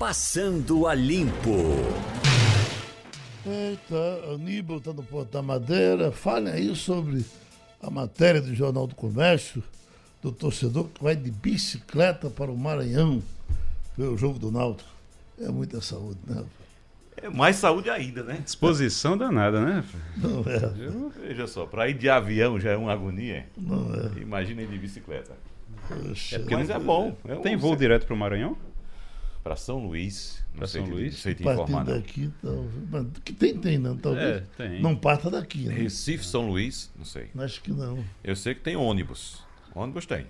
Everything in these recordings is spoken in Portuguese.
Passando a Limpo. Eita, Aníbal está no Porto da Madeira. Fale aí sobre a matéria do Jornal do Comércio do torcedor que vai de bicicleta para o Maranhão ver o jogo do Náutico. É muita saúde, né? É mais saúde ainda, né? Disposição danada, né? Não é. Veja só, para ir de avião já é uma agonia. Não é. Imagina ir de bicicleta. Poxa. É porque Mas não- é bom. É Tem um- voo direto para o Maranhão? Para São Luís. Sei São te- Luís? Não sei te Partindo informar, não. daqui, talvez. Que tem, tem, não. Talvez. É, tem. Não parta daqui, né? Recife, São Luís, não sei. Acho que não. Eu sei que tem ônibus. Ônibus tem.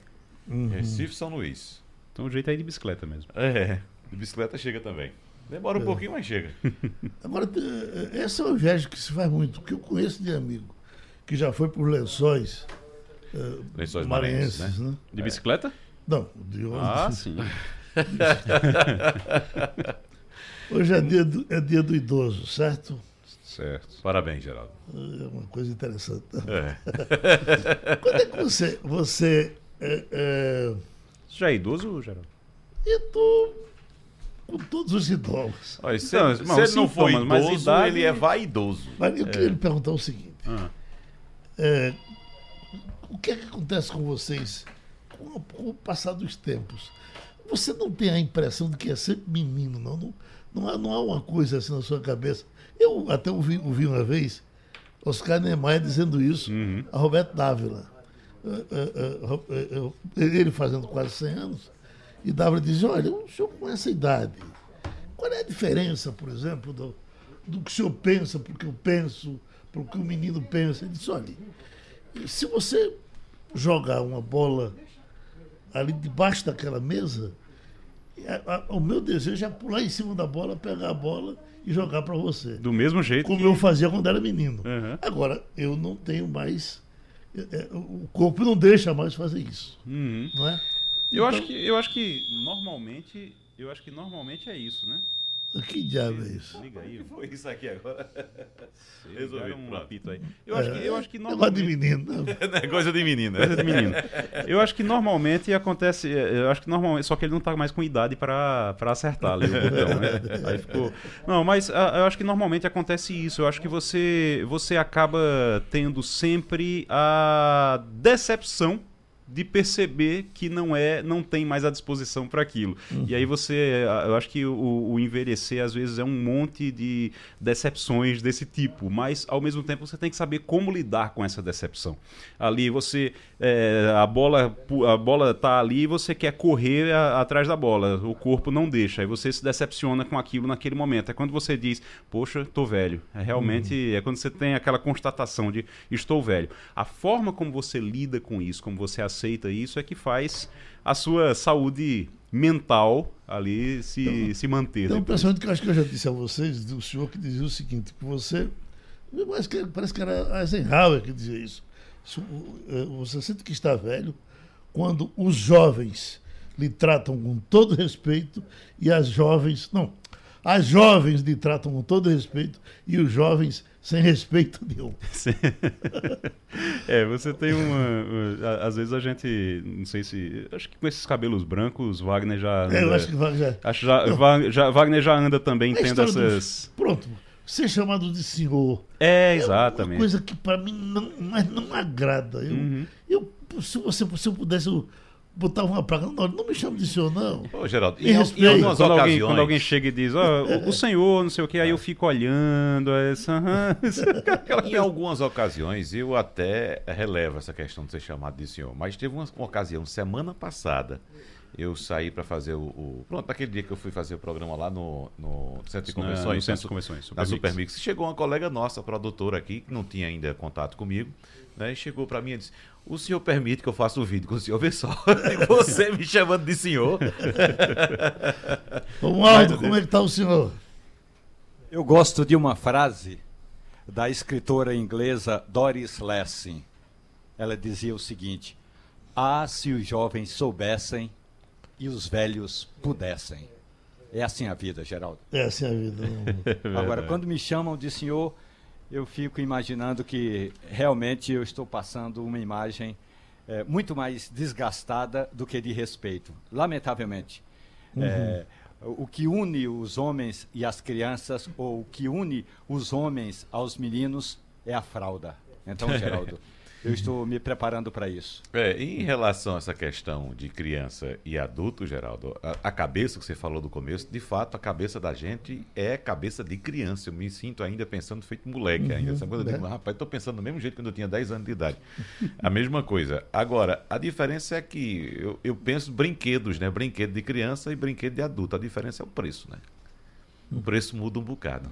Uhum. Recife, São Luís. Então o jeito é ir de bicicleta mesmo. É. De bicicleta chega também. Demora É. um pouquinho, mas chega. Agora, eh, essa é uma viagem que se faz muito, que eu conheço de amigo, que já foi por lençóis, eh, Lençóis maranhenses, maranhenses, né? De bicicleta? Não, de ônibus. Ah, sim. Hoje é dia, do, é dia do idoso, certo? Certo. Parabéns, Geraldo. É uma coisa interessante. É. Quando é que você. você é, é, Você já é idoso, Geraldo? eu tô com todos os idosos. Olha, se, Não, se não, ele não for sintomas, mas idoso, idade- ele é vaidoso. Mas eu queria lhe perguntar o seguinte: Ah. é, o que é que acontece com vocês com, com o passar dos tempos? Você não tem a impressão de que é sempre menino, não? Não, não, há, não há uma coisa assim na sua cabeça. Eu até ouvi, ouvi uma vez Oscar Niemeyer dizendo isso a Roberto Dávila. Ro- é, é, ele fazendo quase 100 anos. E Dávila diz: Olha, o senhor com essa idade, qual é a diferença, por exemplo, do, do que o senhor pensa para o que eu penso, para o que o menino pensa? Ele disse: Olha, se você jogar uma bola ali debaixo daquela mesa, a- a- o meu desejo é pular em cima da bola, pegar a bola e jogar para você. Do mesmo jeito Como que... eu fazia quando era menino. Uhum. Agora, eu não tenho mais. é, é, O corpo não deixa mais fazer isso. Uhum. Não é? Eu, Então- acho que, eu acho que normalmente... Eu acho que normalmente é isso, né? Que diabo é isso? Liga aí. Foi isso aqui agora. Resolvi um apito aí. Eu acho que, eu acho que Negócio de normalmente... menino. né? É coisa de menina. Coisa de menino. Eu acho que normalmente acontece. Eu acho que normalmente. Só que ele não tá mais com idade pra pra acertar ali o botão, né? Aí ficou. Não, mas ah, eu acho que normalmente acontece isso. Eu acho que você, você acaba tendo sempre a decepção de perceber que não é, não tem mais a disposição para aquilo. E aí você, eu acho que o, o envelhecer às vezes é um monte de decepções desse tipo, mas ao mesmo tempo você tem que saber como lidar com essa decepção. Ali você, é, a bola, a bola tá ali e você quer correr a- atrás da bola, o corpo não deixa, aí você se decepciona com aquilo naquele momento. É quando você diz, poxa, tô velho. É realmente é quando você tem aquela constatação de estou velho. A forma como você lida com isso, como você aceita isso, é que faz a sua saúde mental ali se, se manter. Um depois. pensamento que eu acho que eu já disse a vocês, do senhor que dizia o seguinte, que você. Mas que, parece que era Eisenhower que dizia isso. Eh, Você sente que está velho quando os jovens lhe tratam com todo respeito e as jovens. Não. As jovens lhe tratam com todo respeito e os jovens sem respeito nenhum. É, você tem uma. Às vezes a gente. Não sei se. Acho que com esses cabelos brancos, Wagner já anda. É, eu acho que vai já. acho já, Va- já- Wagner já anda também tendo essas. Pronto. Ser chamado de senhor. É, É uma exatamente. coisa que para mim não, mas não agrada. Eu, Uhum. eu, se, você, se eu pudesse eu botar uma placa, não, não me chame de senhor, não. Ô, Geraldo, Me em, respeita. algumas Quando alguém, ocasiões... quando alguém chega e diz, ó, o, o senhor, não sei o que, aí eu fico olhando, essa. aquela Em algumas ocasiões eu até relevo essa questão de ser chamado de senhor, mas teve uma, uma ocasião, semana passada, eu saí para fazer o, o- Pronto, naquele dia que eu fui fazer o programa lá no, no Centro de Na- Convenções. no Centro na de Convenções, Na Supermix. Supermix. Chegou uma colega nossa, produtora aqui, que não tinha ainda contato comigo, né? E chegou para mim e disse: O senhor permite que eu faça o vídeo com o senhor? Vê só, você me chamando de senhor. Romualdo, como é que está o senhor? Eu gosto de uma frase da escritora inglesa Doris Lessing. Ela dizia o seguinte: Ah, se os jovens soubessem e os velhos pudessem. É assim a vida, Geraldo. É assim a vida. não- Agora, quando me chamam de senhor, eu fico imaginando que realmente eu estou passando uma imagem eh, muito mais desgastada do que de respeito. Lamentavelmente. Eh, o que une os homens e as crianças, ou o que une os homens aos meninos, é a fralda. Então, Geraldo, eu estou me preparando para isso. É, em relação a essa questão de criança e adulto, Geraldo, a, a, cabeça que você falou do começo, de fato, a cabeça da gente é cabeça de criança. Eu me sinto ainda pensando feito moleque uhum, ainda. Eu digo, né? rapaz, estou pensando do mesmo jeito quando eu tinha 10 anos de idade. A mesma coisa. Agora, a diferença é que eu, eu penso brinquedos, né? Brinquedo de criança e brinquedo de adulto. A diferença é o preço, né? O preço muda um bocado,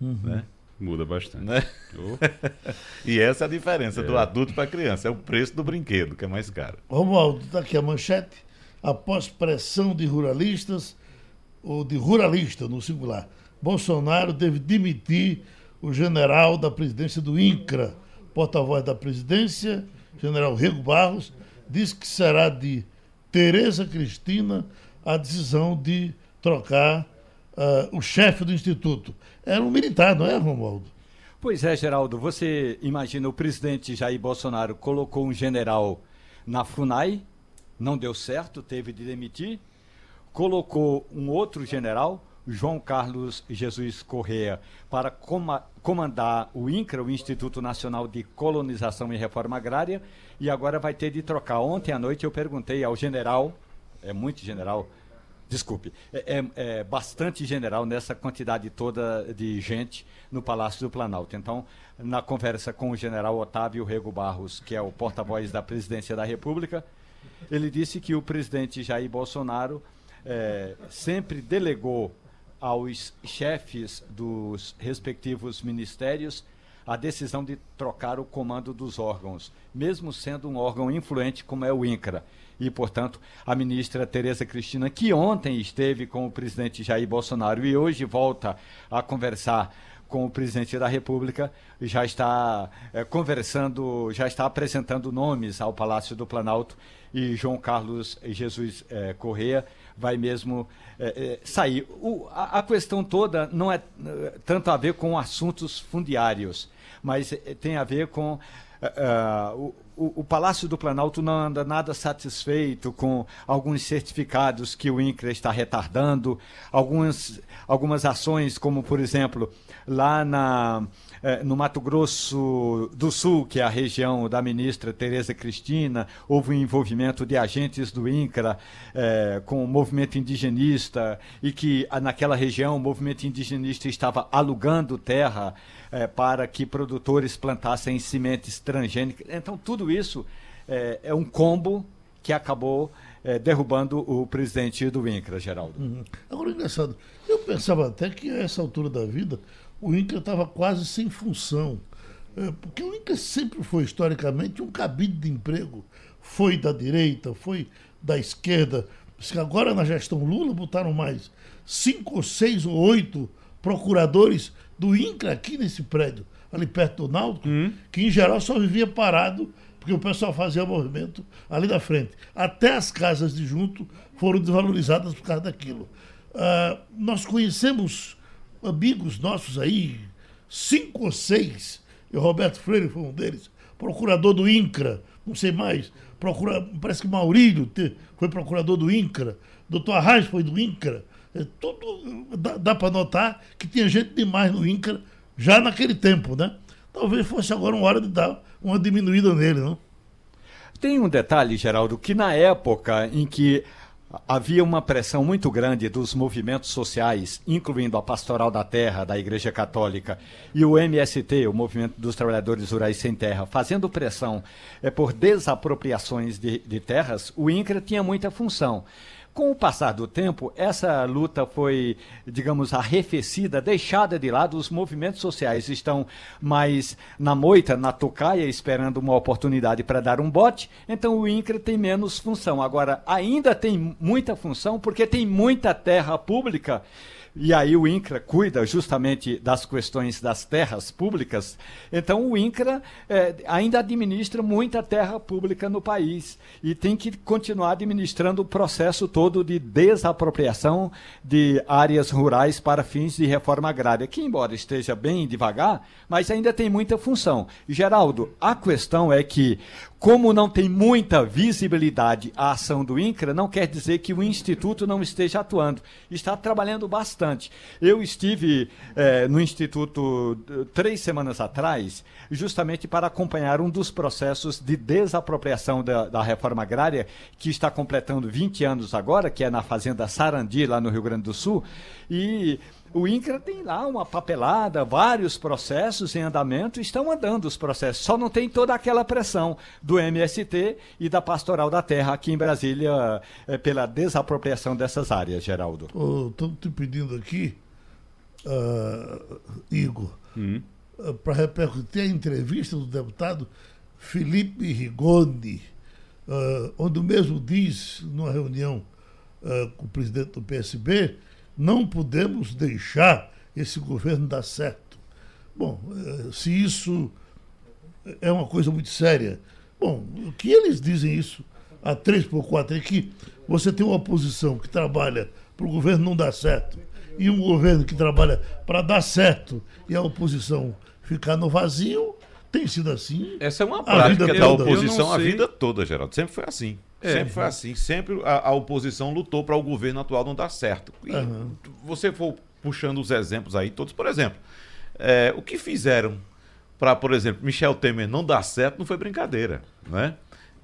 uhum. né? Muda bastante. Né? Oh. e essa é a diferença é. do adulto para a criança, é o preço do brinquedo, que é mais caro. Romualdo, está aqui a manchete. Após pressão de ruralistas, ou de ruralista no singular, Bolsonaro deve demitir o general da presidência do INCRA. Porta-voz da presidência, general Rego Barros, diz que será de Tereza Cristina a decisão de trocar uh, o chefe do instituto. Era um militar, não é, Romualdo? Pois é, Geraldo. Você imagina o presidente Jair Bolsonaro colocou um general na FUNAI, não deu certo, teve de demitir. Colocou um outro general, João Carlos Jesus Correa, para comandar o INCRA, o Instituto Nacional de Colonização e Reforma Agrária, e agora vai ter de trocar. Ontem à noite eu perguntei ao general, é muito general, desculpe, é, é, é, bastante general nessa quantidade toda de gente no Palácio do Planalto. Então, na conversa com o general Otávio Rego Barros, que é o porta-voz da presidência da República, ele disse que o presidente Jair Bolsonaro é, sempre delegou aos chefes dos respectivos ministérios a decisão de trocar o comando dos órgãos, mesmo sendo um órgão influente como é o INCRA e, portanto, a ministra Tereza Cristina, que ontem esteve com o presidente Jair Bolsonaro e hoje volta a conversar com o presidente da República, já está é, conversando, já está apresentando nomes ao Palácio do Planalto e João Carlos Jesus é, Correia vai mesmo é, sair. O, a, a, questão toda não é tanto a ver com assuntos fundiários, mas tem a ver com o, o, Palácio do Planalto não anda nada satisfeito com alguns certificados que o INCRA está retardando, algumas, algumas ações, como, por exemplo, lá na, eh, no Mato Grosso do Sul, que é a região da ministra Tereza Cristina, houve um envolvimento de agentes do INCRA eh, com o movimento indigenista e que naquela região o movimento indigenista estava alugando terra é, para que produtores plantassem sementes transgênicas. Então, tudo isso é, é um combo que acabou é, derrubando o presidente do INCRA, Geraldo. Uhum. Agora, engraçado, eu pensava até que a essa altura da vida o INCRA estava quase sem função. É, porque o INCRA sempre foi, historicamente, um cabide de emprego. Foi da direita, foi da esquerda. Agora, na gestão Lula, botaram mais cinco ou seis ou oito procuradores do INCRA aqui nesse prédio, ali perto do Náutico, uhum. que em geral só vivia parado, porque o pessoal fazia movimento ali da frente. Até as casas de junto foram desvalorizadas por causa daquilo. Uh, nós conhecemos amigos nossos aí, cinco ou seis, e o Roberto Freire foi um deles, procurador do INCRA, não sei mais, procura, parece que Maurílio foi procurador do INCRA, doutor Arraes foi do INCRA, é, tudo dá, dá para notar que tinha gente demais no INCRA já naquele tempo, né? Talvez fosse agora uma hora de dar uma diminuída nele, não? Tem um detalhe, Geraldo, que na época em que havia uma pressão muito grande dos movimentos sociais, incluindo a Pastoral da Terra, da Igreja Católica, e o MST, o Movimento dos Trabalhadores Rurais Sem Terra, fazendo pressão é, por desapropriações de, de terras, o INCRA tinha muita função. Com o passar do tempo, essa luta foi, digamos, arrefecida, deixada de lado. Os movimentos sociais estão mais na moita, na tocaia, esperando uma oportunidade para dar um bote. Então o INCRA tem menos função. Agora, ainda tem muita função porque tem muita terra pública e aí o INCRA cuida justamente das questões das terras públicas, então o INCRA é, ainda administra muita terra pública no país e tem que continuar administrando o processo todo de desapropriação de áreas rurais para fins de reforma agrária, que embora esteja bem devagar, mas ainda tem muita função. Geraldo, a questão é que como não tem muita visibilidade a ação do INCRA, não quer dizer que o Instituto não esteja atuando. Está trabalhando bastante. Eu estive eh, no Instituto eh, três semanas atrás, justamente para acompanhar um dos processos de desapropriação da, da reforma agrária, que está completando 20 anos agora, que é na Fazenda Sarandi, lá no Rio Grande do Sul. E o INCRA tem lá uma papelada, vários processos em andamento, estão andando os processos, só não tem toda aquela pressão do MST e da Pastoral da Terra aqui em Brasília é, pela desapropriação dessas áreas, Geraldo. Estou te pedindo aqui, uh, Igor, hum. uh, para repercutir a entrevista do deputado Felipe Rigoni, uh, onde o mesmo diz, numa reunião com o presidente do PSB, não podemos deixar esse governo dar certo. Bom, eh, se isso é uma coisa muito séria. Bom, o que eles dizem isso a 3 por 4 é que você tem uma oposição que trabalha para o governo não dar certo e um governo que trabalha para dar certo e a oposição ficar no vazio, tem sido assim. Essa é uma prática da oposição a vida toda, Geraldo. Sempre foi assim. É, sempre foi assim. Sempre a, a oposição lutou para o governo atual não dar certo. E uhum. você for puxando os exemplos aí, todos, por exemplo, é, o que fizeram para, por exemplo, Michel Temer não dar certo não foi brincadeira, né?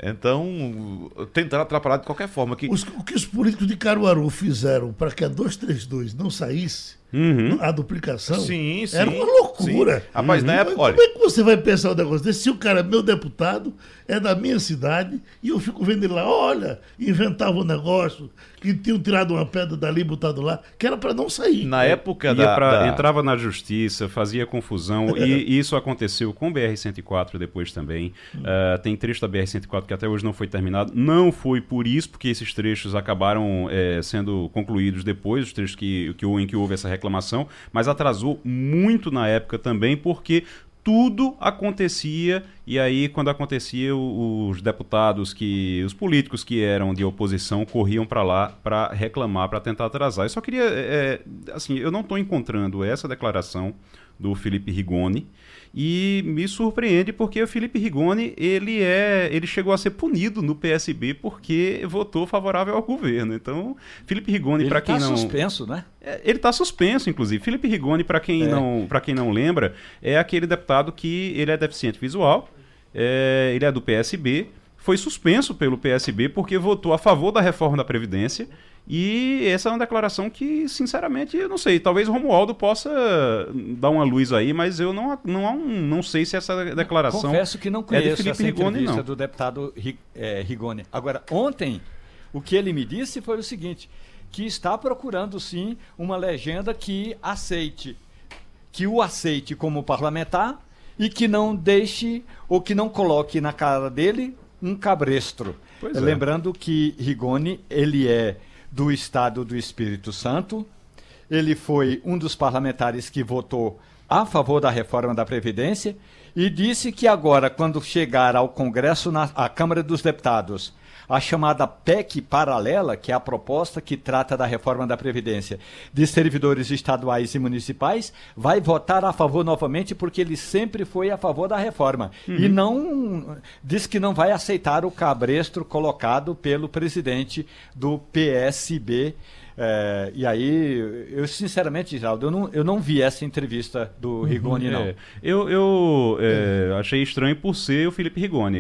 Então, tentaram atrapalhar de qualquer forma. Que... Os, o que os políticos de Caruaru fizeram para que a 232 não saísse, Uhum. A duplicação sim, sim, era uma loucura. Sim. Rapaz, uhum. na época, olha... Como é que você vai pensar um negócio desse? Se o cara é meu deputado, é da minha cidade, e eu fico vendo ele lá, olha, inventava um negócio, que tinham tirado uma pedra dali e botado lá, que era para não sair. Na época da, pra, da, Entrava na justiça, fazia confusão, e isso aconteceu com o BR-104 depois também. Uh, tem trecho da BR-104 que até hoje não foi terminado. Não foi por isso, porque esses trechos acabaram é, sendo concluídos depois, os trechos que, que, em que houve essa reclamação reclamação, mas atrasou muito na época também, porque tudo acontecia e aí quando acontecia os deputados que os políticos que eram de oposição corriam para lá para reclamar para tentar atrasar. Eu só queria é, assim eu não estou encontrando essa declaração do Felipe Rigoni e me surpreende porque o Felipe Rigoni, ele é, ele chegou a ser punido no PSB porque votou favorável ao governo. Então, Felipe Rigoni para quem tá não suspenso, né? É, ele está suspenso, inclusive. Felipe Rigoni, para quem é. não, para quem não lembra, é aquele deputado que ele é deficiente visual, é, ele é do PSB, foi suspenso pelo PSB porque votou a favor da reforma da previdência e essa é uma declaração que, sinceramente, eu não sei. Talvez o Romualdo possa dar uma luz aí, mas eu não, não, não sei se essa declaração. Confesso que não conheço é de Felipe essa Rigoni, não. do deputado é, Rigoni. Agora, ontem, o que ele me disse foi o seguinte: que está procurando sim uma legenda que aceite, que o aceite como parlamentar e que não deixe ou que não coloque na cara dele um cabresto. É. Lembrando que Rigoni, ele é do Estado do Espírito Santo. Ele foi um dos parlamentares que votou a favor da reforma da Previdência e disse que agora, quando chegar ao Congresso, na à Câmara dos Deputados, a chamada PEC paralela, que é a proposta que trata da reforma da Previdência de servidores estaduais e municipais, vai votar a favor novamente porque ele sempre foi a favor da reforma. Uhum. E não diz que não vai aceitar o cabresto colocado pelo presidente do PSB. É, e aí, eu sinceramente, Geraldo, eu não, eu não vi essa entrevista do uhum. Rigoni, não. É, eu eu é, achei estranho por ser o Felipe Rigoni.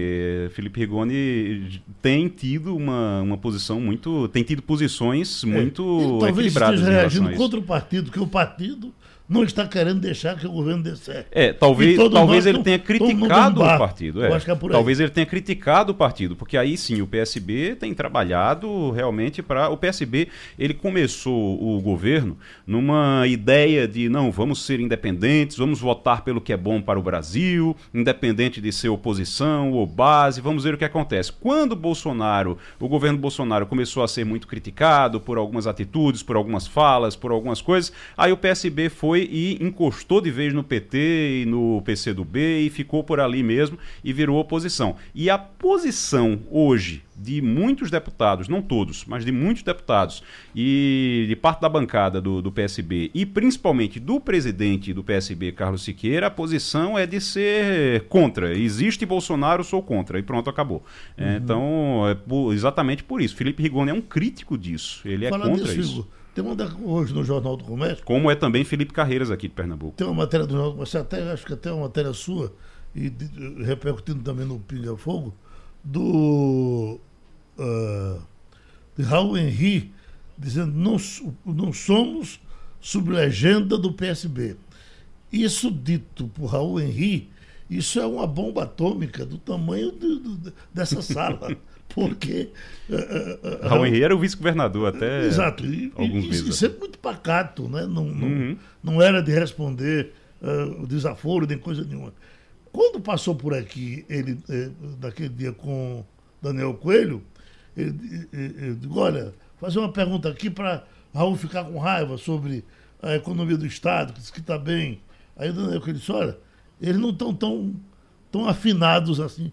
Felipe Rigoni tem tido uma, uma posição muito. tem tido posições é, muito é, equilibradas. Talvez esteja reagindo contra o partido, que o partido não está querendo deixar que o governo dê certo. É, talvez, talvez ele tenha criticado o partido. É. é talvez ele tenha criticado o partido, porque aí sim o PSB tem trabalhado realmente para o PSB. Ele começou o governo numa ideia de não, vamos ser independentes, vamos votar pelo que é bom para o Brasil, independente de ser oposição ou base, vamos ver o que acontece. Quando Bolsonaro, o governo Bolsonaro começou a ser muito criticado por algumas atitudes, por algumas falas, por algumas coisas, aí o PSB foi e encostou de vez no PT e no PCdoB e ficou por ali mesmo e virou oposição. E a posição hoje de muitos deputados, não todos, mas de muitos deputados e de parte da bancada do, do PSB e principalmente do presidente do PSB, Carlos Siqueira, a posição é de ser contra. Existe Bolsonaro, sou contra. E pronto, acabou. É, uhum. É, então, é por, exatamente por isso. Felipe Rigoni é um crítico disso. Ele é contra disso, isso. Tem uma hoje no Jornal do Comércio. Como é também Felipe Carreiras aqui de Pernambuco. Tem uma matéria do Jornal do Comércio, até, acho que até uma matéria sua, e de, repercutindo também no Pinga Fogo, do uh, de Raul Henry, dizendo não, não somos sob legenda do PSB. Isso dito por Raul Henry, isso é uma bomba atômica do tamanho de, de, dessa sala. Porque. Uh, uh, Raul Henry era o vice-governador até. Exato. E, alguns e, meses. E sempre muito pacato, né? não, não, uhum. não era de responder uh, desaforo nem coisa nenhuma. Quando passou por aqui, ele, eh, daquele dia com Daniel Coelho, eu digo, olha, fazer uma pergunta aqui para Raul ficar com raiva sobre a economia do Estado, que diz que está bem. Aí o Daniel Coelho disse, olha, eles não estão tão, tão afinados assim.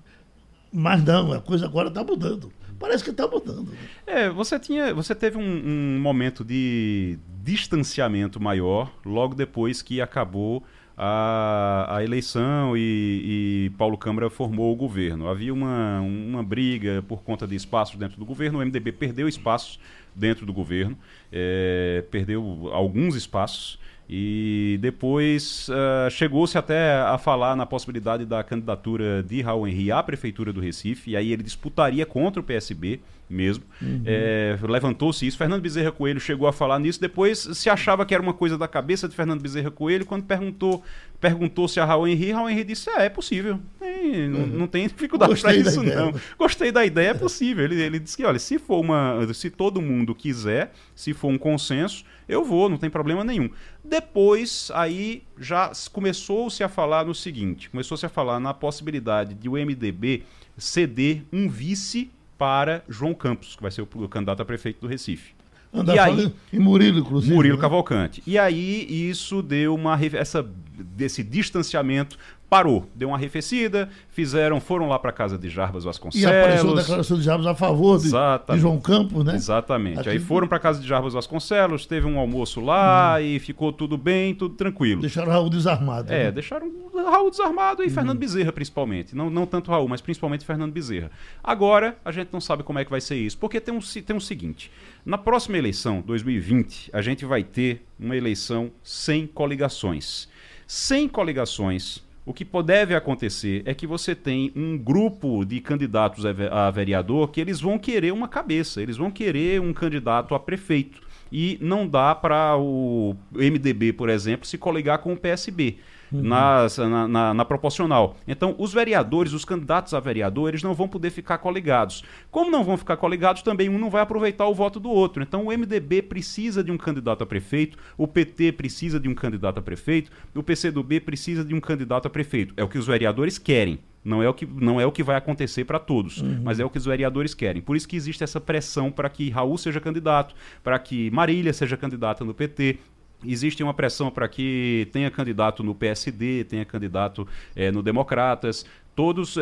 Mas não, a coisa agora está mudando. Parece que está mudando. Né? É, você tinha, você teve um, um momento de distanciamento maior logo depois que acabou a, a eleição e, e, Paulo Câmara formou o governo. Havia uma, uma briga por conta de espaços dentro do governo. O MDB perdeu espaços dentro do governo, é, perdeu alguns espaços. E depois uh, chegou-se até a falar na possibilidade da candidatura de Raul Henry à Prefeitura do Recife, e aí ele disputaria contra o PSB mesmo. Uhum. É, Levantou-se isso. Fernando Bezerra Coelho chegou a falar nisso. Depois se achava que era uma coisa da cabeça de Fernando Bezerra Coelho. Quando perguntou perguntou-se a Raul Henry, Raul Henry disse: É, é possível. É, não, uhum. não, tem dificuldade para isso, não. Gostei da ideia, é possível. Ele, ele disse que, olha, se for uma. Se todo mundo quiser, se for um consenso, eu vou, não tem problema nenhum. Depois, aí já começou-se a falar no seguinte: começou-se a falar na possibilidade de o MDB ceder um vice para João Campos, que vai ser o candidato a prefeito do Recife. Andar e aí, e Murilo, inclusive. Murilo né? Cavalcante. E aí isso deu uma essa desse distanciamento parou, deu uma arrefecida, fizeram, foram lá para casa de Jarbas Vasconcelos. E apareceu a declaração de Jarbas a favor de, de João Campos, né? Exatamente. Aqui... Aí foram para casa de Jarbas Vasconcelos, teve um almoço lá hum. e ficou tudo bem, tudo tranquilo. Deixaram Raul desarmado. É, né? deixaram Raul desarmado e uhum. Fernando Bezerra principalmente. Não, não tanto Raul, mas principalmente Fernando Bezerra. Agora, a gente não sabe como é que vai ser isso, porque tem um, tem um seguinte, na próxima eleição, 2020, a gente vai ter uma eleição sem coligações. Sem coligações, o que deve acontecer é que você tem um grupo de candidatos a vereador que eles vão querer uma cabeça, eles vão querer um candidato a prefeito. E não dá para o MDB, por exemplo, se coligar com o PSB uhum. nas, na, na, na, proporcional. Então, os vereadores, os candidatos a vereador, eles não vão poder ficar coligados. Como não vão ficar coligados, também um não vai aproveitar o voto do outro. Então, o MDB precisa de um candidato a prefeito, o PT precisa de um candidato a prefeito, o PCdoB precisa de um candidato a prefeito. É o que os vereadores querem. Não é o que, não é o que vai acontecer para todos, uhum. mas é o que os vereadores querem. Por isso que existe essa pressão para que Raul seja candidato, para que Marília seja candidata no PT, Existe uma pressão para que tenha candidato no PSD, tenha candidato é, no Democratas. Todos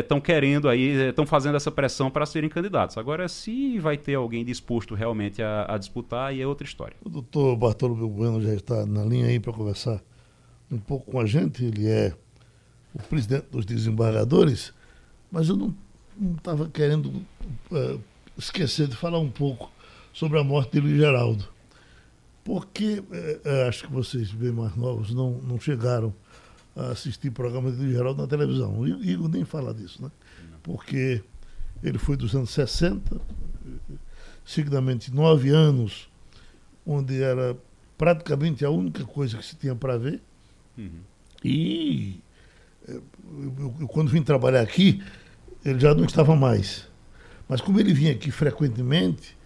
estão é, querendo aí, estão fazendo essa pressão para serem candidatos. Agora, se vai ter alguém disposto realmente a, a disputar, aí é outra história. O doutor Bartolomeu Bueno já está na linha aí para conversar um pouco com a gente. Ele é o presidente dos desembargadores, mas eu não estava querendo uh, esquecer de falar um pouco sobre a morte de Luiz Geraldo porque é, acho que vocês bem mais novos não, não chegaram a assistir programa de Geraldo na televisão. O Igor nem fala disso, né? Porque ele foi dos anos 60, seguidamente nove anos, onde era praticamente a única coisa que se tinha para ver. Uhum. E eu, eu, eu, quando vim trabalhar aqui, ele já não estava mais. Mas como ele vinha aqui frequentemente,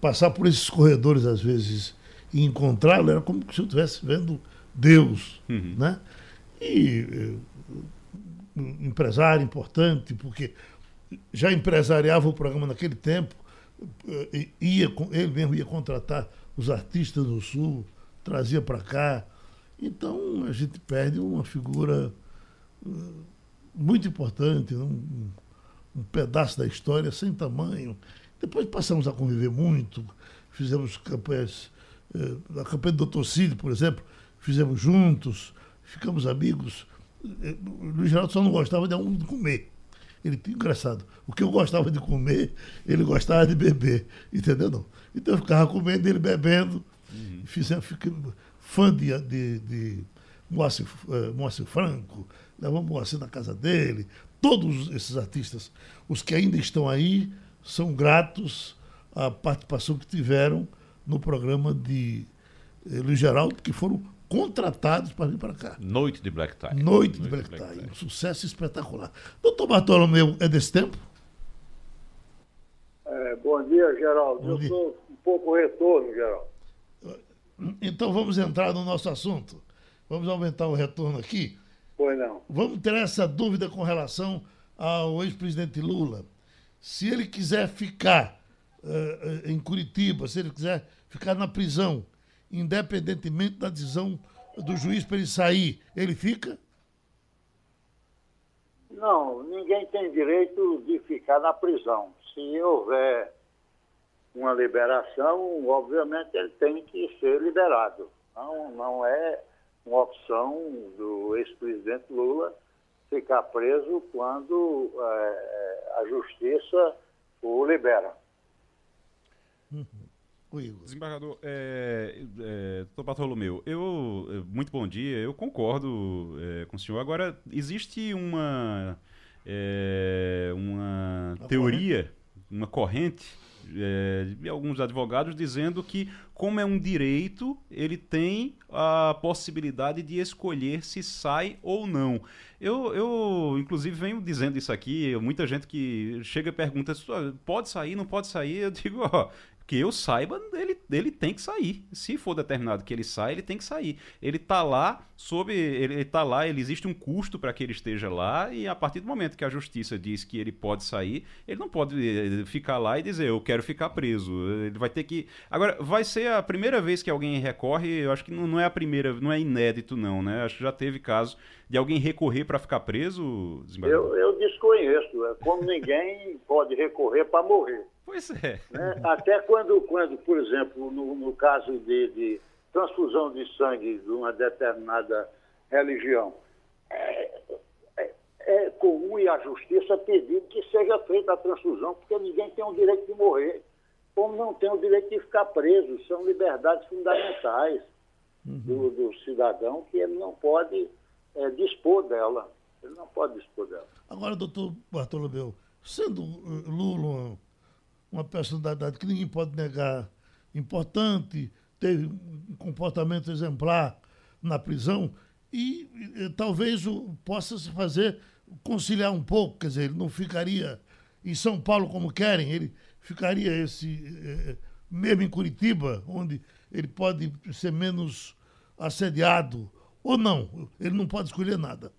passar por esses corredores, às vezes, e encontrá-lo, era como se eu estivesse vendo Deus. Uhum. Né? E um empresário importante, porque já empresariava o programa naquele tempo, ia, ele mesmo ia contratar os artistas do Sul, trazia para cá. Então a gente perde uma figura muito importante, um, um pedaço da história sem tamanho. Depois passamos a conviver muito, fizemos campanhas, eh, a campanha do Dr. Cid, por exemplo, fizemos juntos, ficamos amigos. Eh, o Luiz Geraldo só não gostava de um comer. Ele engraçado. O que eu gostava de comer, ele gostava de beber. Entendeu? Não? Então eu ficava comendo ele bebendo. Uhum. Fizemos, fiquei fã de, de, de Moacir, uh, Moacir Franco, levamos Moacir na casa dele. Todos esses artistas, os que ainda estão aí, são gratos à participação que tiveram no programa de eh, Luiz Geraldo, que foram contratados para vir para cá. Noite de Black Tie. Noite, Noite de Black, Black Tie. Tie. Um sucesso espetacular. Doutor Bartolomeu, é desse tempo? É, bom dia, Geraldo. Bom Eu sou um pouco retorno, Geraldo. Então vamos entrar no nosso assunto. Vamos aumentar o retorno aqui. Pois não. Vamos ter essa dúvida com relação ao ex-presidente Lula. Se ele quiser ficar uh, em Curitiba, se ele quiser ficar na prisão, independentemente da decisão do juiz para ele sair, ele fica? Não, ninguém tem direito de ficar na prisão. Se houver uma liberação, obviamente ele tem que ser liberado. Não, não é uma opção do ex-presidente Lula ficar preso quando é, a justiça o libera. Uhum. Desembargador, é, é, doutor Bartolomeu, eu, é, muito bom dia, eu concordo é, com o senhor. Agora, existe uma, é, uma teoria, uma corrente é, de alguns advogados dizendo que, como é um direito, ele tem a possibilidade de escolher se sai ou não. Eu, eu inclusive, venho dizendo isso aqui, muita gente que chega e pergunta, pode sair, não pode sair? Eu digo, ó, que eu saiba, ele, ele tem que sair. Se for determinado que ele saia, ele tem que sair. Ele está lá sob. Ele está lá, ele existe um custo para que ele esteja lá, e a partir do momento que a justiça diz que ele pode sair, ele não pode eh, ficar lá e dizer, eu quero ficar preso. Ele vai ter que. Agora, vai ser a primeira vez que alguém recorre, eu acho que não, não é a primeira, não é inédito, não, né? Acho que já teve caso de alguém recorrer para ficar preso, eu, eu desconheço. É como ninguém pode recorrer para morrer. Pois é. Né? Até quando, quando, por exemplo, no, no caso de, de, transfusão de sangue de uma determinada religião, é, é, é, comum e a justiça pedir que seja feita a transfusão, porque ninguém tem o direito de morrer, como não tem o direito de ficar preso. São liberdades fundamentais uhum. do, do, cidadão que ele não pode é, dispor dela. Ele não pode dispor dela. Agora, doutor Bartolomeu, sendo uh, Lula uma personalidade que ninguém pode negar, importante, teve um comportamento exemplar na prisão, e, e talvez o, possa se fazer conciliar um pouco, quer dizer, ele não ficaria em São Paulo como querem, ele ficaria esse eh, mesmo em Curitiba, onde ele pode ser menos assediado, ou não, ele não pode escolher nada.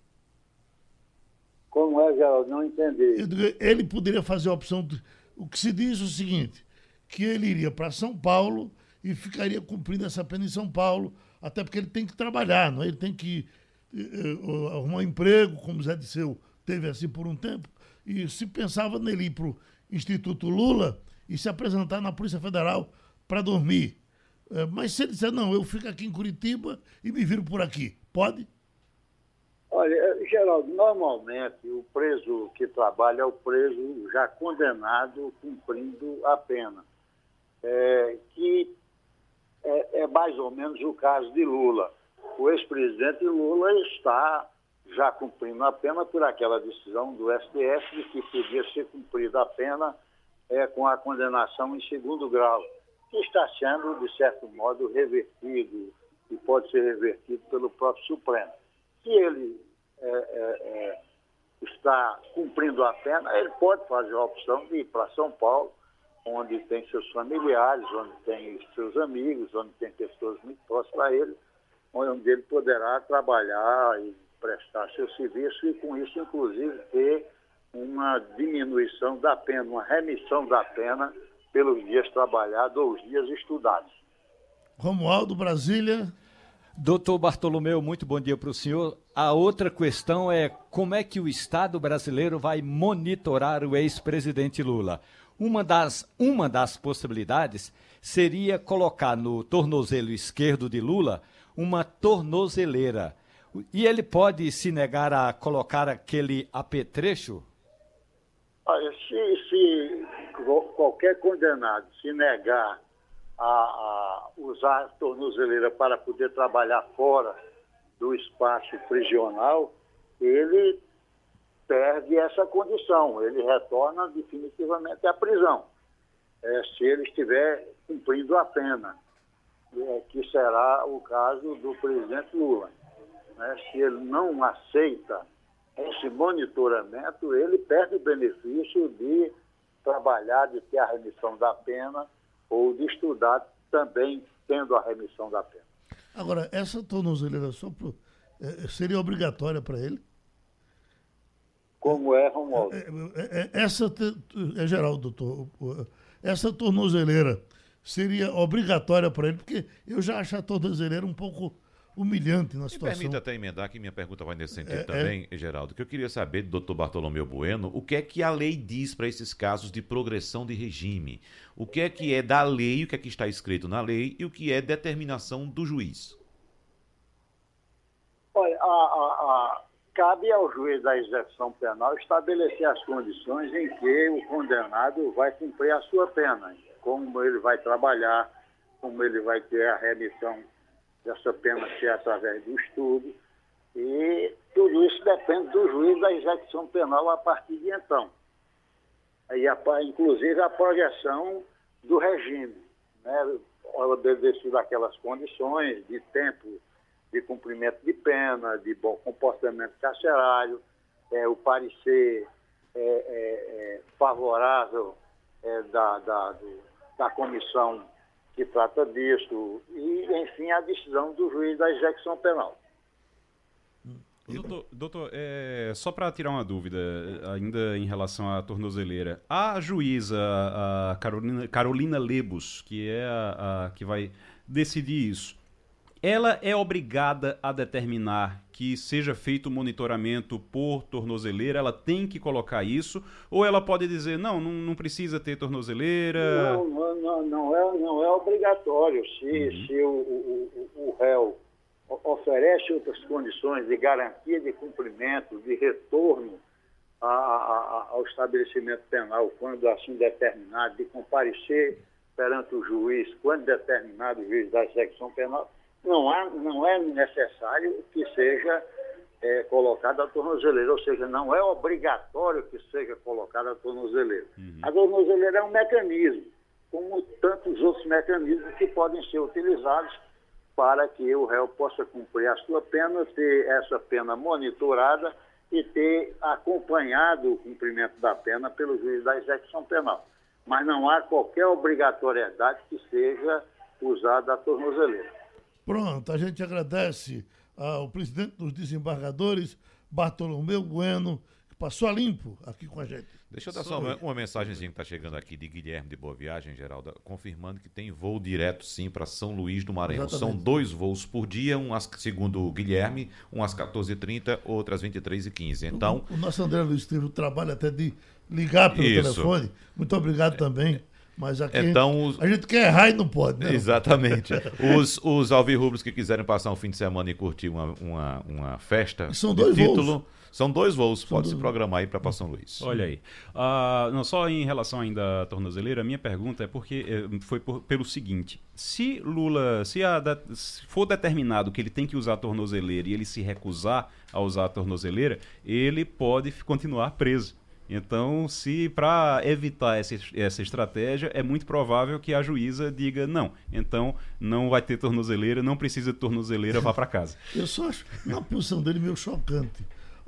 Como é, Geraldo? Não entendi. Ele poderia fazer a opção de o que se diz é o seguinte, que ele iria para São Paulo e ficaria cumprindo essa pena em São Paulo, até porque ele tem que trabalhar, não é? ele tem que uh, arrumar um emprego, como Zé Disseu teve assim por um tempo, e se pensava nele ir para o Instituto Lula e se apresentar na Polícia Federal para dormir. Uh, mas se ele disser, não, eu fico aqui em Curitiba e me viro por aqui, pode? Olha, eh, Geraldo, normalmente o preso que trabalha é o preso já condenado cumprindo a pena, é, que é, é, mais ou menos o caso de Lula. O ex-presidente Lula está já cumprindo a pena por aquela decisão do STF de que podia ser cumprida a pena é, com a condenação em segundo grau, que está sendo, de certo modo, revertido e pode ser revertido pelo próprio Supremo se ele é, é, é, está cumprindo a pena, ele pode fazer a opção de ir para São Paulo onde tem seus familiares, onde tem seus amigos, onde tem pessoas muito próximas a ele, onde ele poderá trabalhar e prestar seu serviço e, com isso, inclusive, ter uma diminuição da pena, uma remissão da pena pelos dias trabalhados ou os dias estudados. Romualdo, Brasília. Doutor Bartolomeu, muito bom dia para o senhor. A outra questão é como é que o Estado brasileiro vai monitorar o ex-presidente Lula? Uma das, uma das possibilidades seria colocar no tornozelo esquerdo de Lula uma tornozeleira. E ele pode se negar a colocar aquele apetrecho? Olha, se, se qualquer condenado se negar a, a usar a tornozeleira para poder trabalhar fora do espaço prisional, ele perde essa condição, ele retorna definitivamente à prisão, é, se ele estiver cumprindo a pena, é, que será o caso do presidente Lula. Né? Se ele não aceita esse monitoramento, ele perde o benefício de trabalhar, de ter a remissão da pena ou de estudar também tendo a remissão da pena. Agora, essa tornozeleira pro, é, seria obrigatória para ele? Como é, Romualdo? É, é, é essa, é geral, doutor, essa tornozeleira seria obrigatória para ele, porque eu já acho a tornozeleira um pouco humilhante na situação. Me permita até emendar que minha pergunta vai nesse sentido é, também, é... Geraldo, que eu queria saber do doutor Bartolomeu Bueno, o que é que a lei diz para esses casos de progressão de regime? O que é que é da lei, o que é que está escrito na lei e o que é determinação do juiz? Olha, a, a, a cabe ao juiz da execução penal estabelecer as condições em que o condenado vai cumprir a sua pena, como ele vai trabalhar, como ele vai ter a remissão dessa pena ser através do estudo. E tudo isso depende do juiz da execução penal a partir de então. E a, inclusive a projeção do regime, né? obedecido aquelas condições de tempo de cumprimento de pena, de bom comportamento carcerário, é, o parecer é, é, é favorável é, da, da, do, da comissão que trata disso, e, enfim, a decisão do juiz da execução penal. Doutor, doutor é, só para tirar uma dúvida, ainda em relação à tornozeleira, a juíza, a Carolina, Carolina que é a, a que vai decidir isso, ela é obrigada a determinar que seja feito o monitoramento por tornozeleira, ela tem que colocar isso, ou ela pode dizer, não, não, não precisa ter tornozeleira? Não, não, não, não, é, não é obrigatório. Se, uhum. se o, o, o réu oferece outras condições de garantia de cumprimento, de retorno a, a, ao estabelecimento penal, quando assim determinado, de comparecer perante o juiz, quando determinado o juiz da secção penal, não, há, não é necessário que seja é, colocada a tornozeleira, ou seja, não é obrigatório que seja colocada a tornozeleira. Uhum. A tornozeleira é um mecanismo, como tantos outros mecanismos que podem ser utilizados para que o réu possa cumprir a sua pena, ter essa pena monitorada e ter acompanhado o cumprimento da pena pelo juiz da execução penal. Mas não há qualquer obrigatoriedade que seja usada a tornozeleira. Pronto, a gente agradece ao presidente dos desembargadores, Bartolomeu Bueno, que passou a limpo aqui com a gente. Deixa eu dar só uma, uma mensagenzinha que está chegando aqui de Guilherme de Boa Viagem, Geraldo, confirmando que tem voo direto sim para São Luís do Maranhão. Exatamente. São dois voos por dia, um às, segundo o Guilherme, um às 14h30, outro às 23h15. Então, o, o nosso André Luiz teve o trabalho até de ligar pelo Isso. telefone. Muito obrigado também. Mas aqui então, os... a gente quer errar e não pode, né? Exatamente. os, os alvirrubros que quiserem passar um fim de semana e curtir uma, uma, uma festa e são dois título, voos. São dois voos, são pode dois... se programar aí para São Luís. Olha aí. Uh, não, só em relação ainda à tornozeleira, a minha pergunta é porque eh, foi por, pelo seguinte: se Lula, se, a, se for determinado que ele tem que usar a tornozeleira e ele se recusar a usar a tornozeleira, ele pode continuar preso. Então, se para evitar essa, essa estratégia, é muito provável que a juíza diga não. Então, não vai ter tornozeleira, não precisa de tornozeleira, vá para casa. Eu só acho, na posição dele, meio chocante.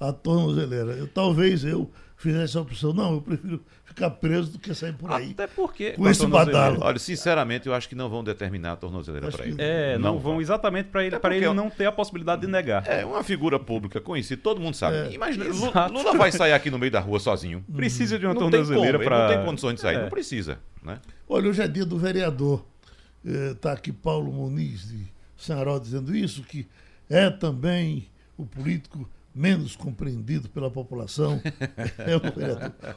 A tornozeleira. Eu, talvez eu fizesse a opção. Não, eu prefiro ficar preso do que sair por aí. Até porque. Com esse badalo. Olha, sinceramente, eu acho que não vão determinar a tornozeleira para ele. É, não, Não vão vão. exatamente para ele, porque ele eu- não ter a possibilidade de negar. É uma figura pública conhecida, todo mundo sabe. É. Imagina, Exato. Lula vai sair aqui no meio da rua sozinho. Precisa de uma Não tornozeleira para. não tem condições de sair, É. não precisa, né? Olha, hoje é dia do vereador. Está aqui Paulo Muniz de Sanaró dizendo isso, que é também o político menos compreendido pela população. É o.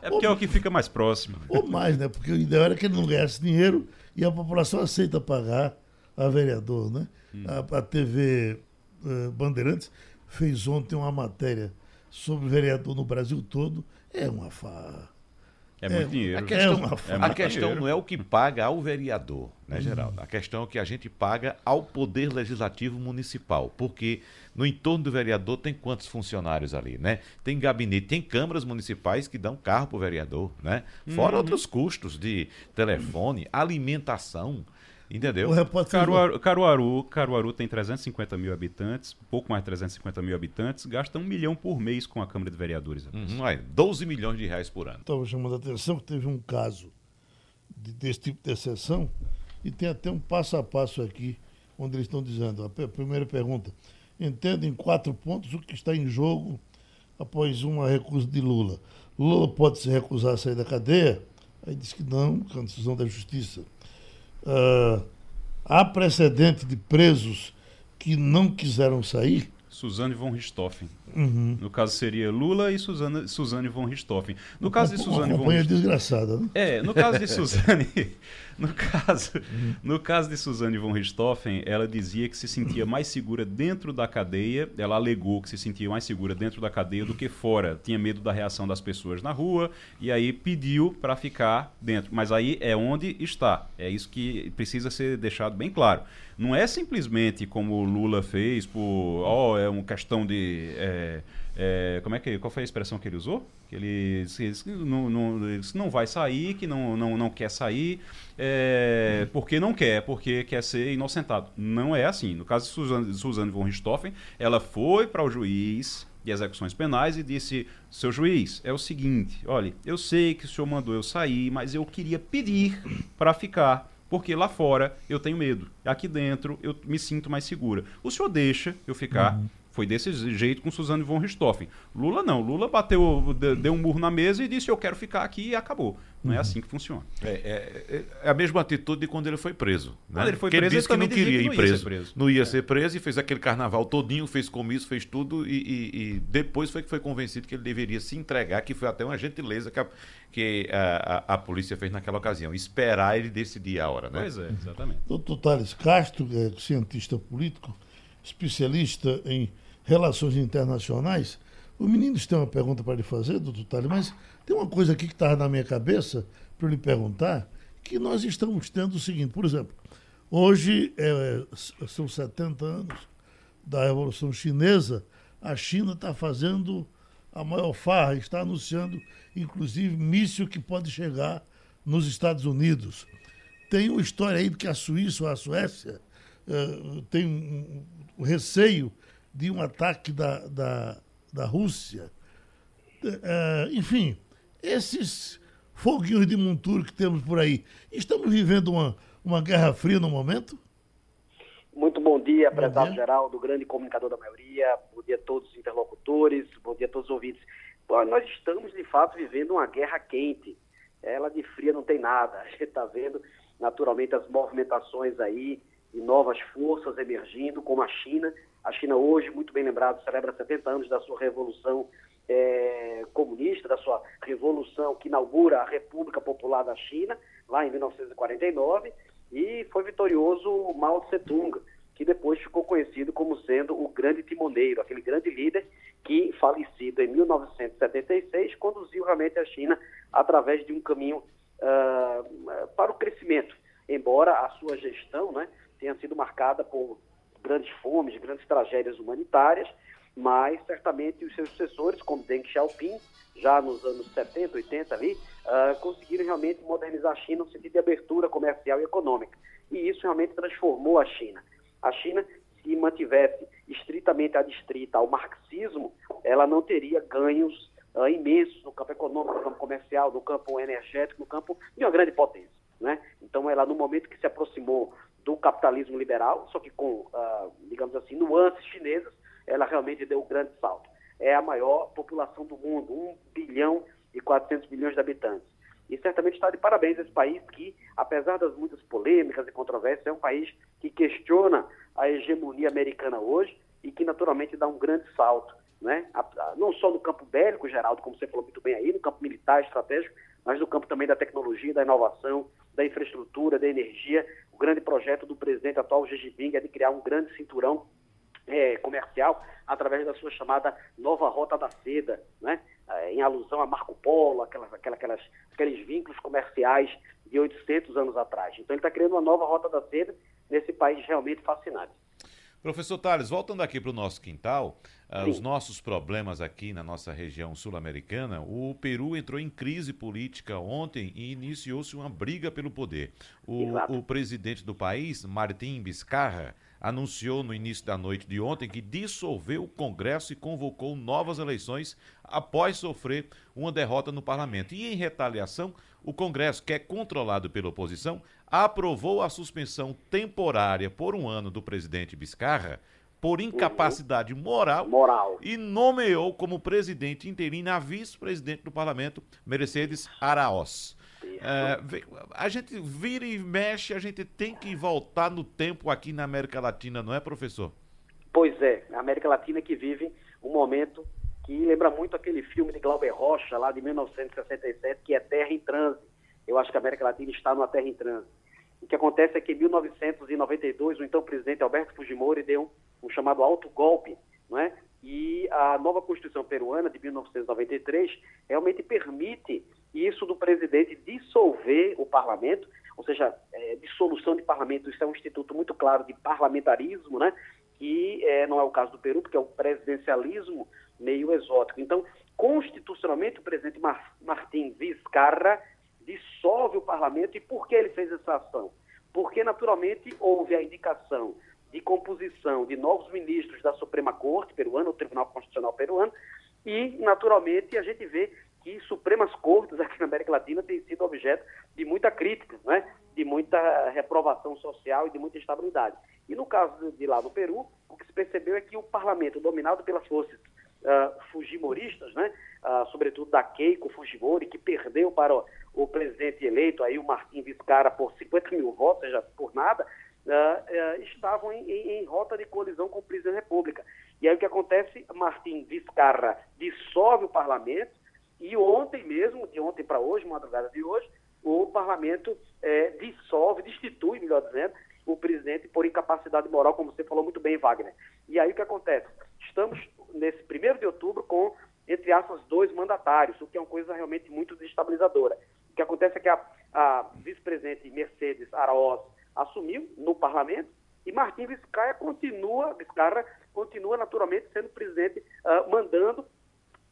É porque é o que fica mais próximo. Ou mais, né? Porque o ideal era que ele não ganhasse dinheiro e a população aceita pagar a vereador, né? A, a TV eh, Bandeirantes fez ontem uma matéria sobre vereador no Brasil todo. É uma farra. É muito É, dinheiro. A questão, uma É a questão não é o que paga ao vereador, né, Geraldo? A questão é o que a gente paga ao Poder Legislativo Municipal. Porque no entorno do vereador tem quantos funcionários ali, né? Tem gabinete, tem câmaras municipais que dão carro para o vereador, né? Fora outros custos de telefone, alimentação, entendeu? O repórter Caruaru, Caruaru, Caruaru tem 350 mil habitantes, pouco mais de 350 mil habitantes, gasta um milhão por mês com a Câmara de Vereadores. Uhum, olha, 12 milhões de reais por ano. estava chamando a atenção que teve um caso de- desse tipo de exceção e tem até um passo a passo aqui, onde eles estão dizendo, a primeira pergunta, entenda em quatro pontos o que está em jogo após uma recusa de Lula. Lula pode se recusar a sair da cadeia? Aí diz que não, que é uma decisão da justiça. Ah, há precedente de presos que não quiseram sair? Suzane von Richthofen. Uhum. No caso seria Lula e Suzane, Suzane von Richthofen. No caso de Uma Suzane von companhia Richthofen. desgraçada, né? É, no caso de Suzane, no caso, no caso de Suzane von Richthofen, ela dizia que se sentia mais segura dentro da cadeia. Ela alegou que se sentia mais segura dentro da cadeia do que fora. Tinha medo da reação das pessoas na rua e aí pediu para ficar dentro. Mas aí é onde está. É isso que precisa ser deixado bem claro. Não é simplesmente como Lula fez por, ó, é uma questão de é, é, como é que qual foi a expressão que ele usou? Que ele disse que não, não, não vai sair, que não, não, não quer sair, é, porque não quer, porque quer ser inocentado. Não é assim. No caso de Suzane, Suzane von Richthofen, ela foi para o juiz de execuções penais e disse: seu juiz, é o seguinte, olha, eu sei que o senhor mandou eu sair, mas eu queria pedir para ficar. Porque lá fora eu tenho medo. Aqui dentro eu me sinto mais segura. O senhor deixa eu ficar. Foi desse jeito com Suzane von Richthofen. Lula não. Lula bateu, de- deu um murro na mesa e disse: Eu quero ficar aqui e acabou. Não é assim que funciona. É, é- é a mesma atitude de quando ele foi preso. Né? Quando ele foi Porque preso, ele disse ele que não queria que ir não ser preso. preso. Não ia É. ser preso e fez aquele carnaval todinho, fez comício, fez tudo e, e- e depois foi que foi convencido que ele deveria se entregar, que foi até uma gentileza que a, que a, a- a polícia fez naquela ocasião. Esperar ele decidir a hora, né? Pois é, exatamente. Doutor Thales Castro, é cientista político, especialista em relações internacionais. O menino tem uma pergunta para lhe fazer, doutor Thales, mas tem uma coisa aqui que estava na minha cabeça para lhe perguntar, que nós estamos tendo o seguinte, por exemplo, hoje é, são 70 anos da Revolução Chinesa, a China está fazendo a maior farra, está anunciando, inclusive, míssil que pode chegar nos Estados Unidos. Tem uma história aí de que a Suíça ou a Suécia eh, tem um, um receio de um ataque da, da, da Rússia. Eh, enfim, esses foguinhos de monturo que temos por aí, estamos vivendo uma, uma guerra fria no momento? Muito bom dia, prezado. Geraldo, grande comunicador da maioria. Bom dia a todos os interlocutores, bom dia a todos os ouvintes. Bom, nós estamos, de fato, vivendo uma guerra quente. Ela de fria não tem nada. A gente está vendo, naturalmente, as movimentações aí de novas forças emergindo, como a China. A China hoje, muito bem lembrado, celebra 70 anos da sua revolução eh, comunista, da sua revolução que inaugura a República Popular da China, lá em 1949 e foi vitorioso Mao Tse Tung, que depois ficou conhecido como sendo o grande timoneiro, aquele grande líder que, falecido em 1976, conduziu realmente a China através de um caminho ah, para o crescimento, embora a sua gestão né, tenha sido marcada por grandes fomes, grandes tragédias humanitárias, mas certamente os seus sucessores, como Deng Xiaoping, já nos anos 70, 80 ali, ah, conseguiram realmente modernizar a China no sentido de abertura comercial e econômica. E isso realmente transformou a China. A China, se mantivesse estritamente adstrita ao marxismo, ela não teria ganhos uh, imensos no campo econômico, no campo comercial, no campo energético, no campo de uma grande potência. Né? Então, ela, no momento que se aproximou do capitalismo liberal, só que com, uh, digamos assim, nuances chinesas, ela realmente deu um grande salto. É a maior população do mundo, 1 bilhão e 400 milhões de habitantes. E certamente está de parabéns esse país que, apesar das muitas polêmicas e controvérsias, é um país que questiona a hegemonia americana hoje e que naturalmente dá um grande salto, né? não só no campo bélico, Geraldo, como você falou muito bem aí, no campo militar estratégico, mas no campo também da tecnologia, da inovação, da infraestrutura, da energia. O grande projeto do presidente atual, Xi Jinping, é de criar um grande cinturão é, comercial através da sua chamada nova rota da seda, né? É, em alusão a Marco Polo, aquelas, aquelas, aqueles vínculos comerciais de 800 anos atrás. Então ele está criando uma nova rota da seda nesse país realmente fascinante. Professor Tales, voltando aqui para o nosso quintal, uh, os nossos problemas aqui na nossa região sul-americana, o Peru entrou em crise política ontem e iniciou-se uma briga pelo poder. O, o presidente do país, Martim Vizcarra, anunciou no início da noite de ontem que dissolveu o Congresso e convocou novas eleições após sofrer uma derrota no parlamento. E em retaliação, o Congresso, que é controlado pela oposição, aprovou a suspensão temporária por um ano do presidente Biscarra por incapacidade moral, moral. e nomeou como presidente interino a vice-presidente do parlamento, Mercedes Araós. É, a gente vira e mexe, a gente tem que voltar no tempo aqui na América Latina, não é, professor? Pois é, a América Latina que vive um momento que lembra muito aquele filme de Glauber Rocha, lá de 1967, que é Terra em Transe. Eu acho que a América Latina está numa terra em transe. O que acontece é que em 1992, o então presidente Alberto Fujimori deu um, chamado alto golpe, não é? E a nova Constituição peruana de 1993 realmente permite isso do presidente dissolver o parlamento, ou seja, é, dissolução de parlamento, isso é um instituto muito claro de parlamentarismo, né? que é, não é o caso do Peru, porque é o presidencialismo meio exótico. Então, constitucionalmente, o presidente Mar Martim Vizcarra dissolve o parlamento. E por que ele fez essa ação? Porque, naturalmente, houve a indicação de composição de novos ministros da Suprema Corte peruana, o Tribunal Constitucional peruano, e, naturalmente, a gente vê que Supremas Cortes aqui na América Latina têm sido objeto de muita crítica, né? de muita reprovação social e de muita instabilidade. E no caso de lá do Peru, o que se percebeu é que o parlamento, dominado pelas forças uh, fujimoristas, né? Uh, sobretudo da Keiko Fujimori, que perdeu para o, o presidente eleito, aí o Martim Vizcarra, por 50 mil votos, seja, por nada, uh, estavam em, em, em, rota de colisão com o presidente da República. E aí o que acontece? Martim Vizcarra dissolve o parlamento, e ontem mesmo, de ontem para hoje, madrugada de hoje, o parlamento é, dissolve, destitui, melhor dizendo, o presidente por incapacidade moral, como você falou muito bem, Wagner. E aí o que acontece? Estamos nesse primeiro de outubro com, entre aspas, dois mandatários, o que é uma coisa realmente muito desestabilizadora. O que acontece é que a, a vice-presidente Mercedes Araoz assumiu no parlamento e Martim Vizcarra continua, Vizcarra continua naturalmente sendo presidente, uh, mandando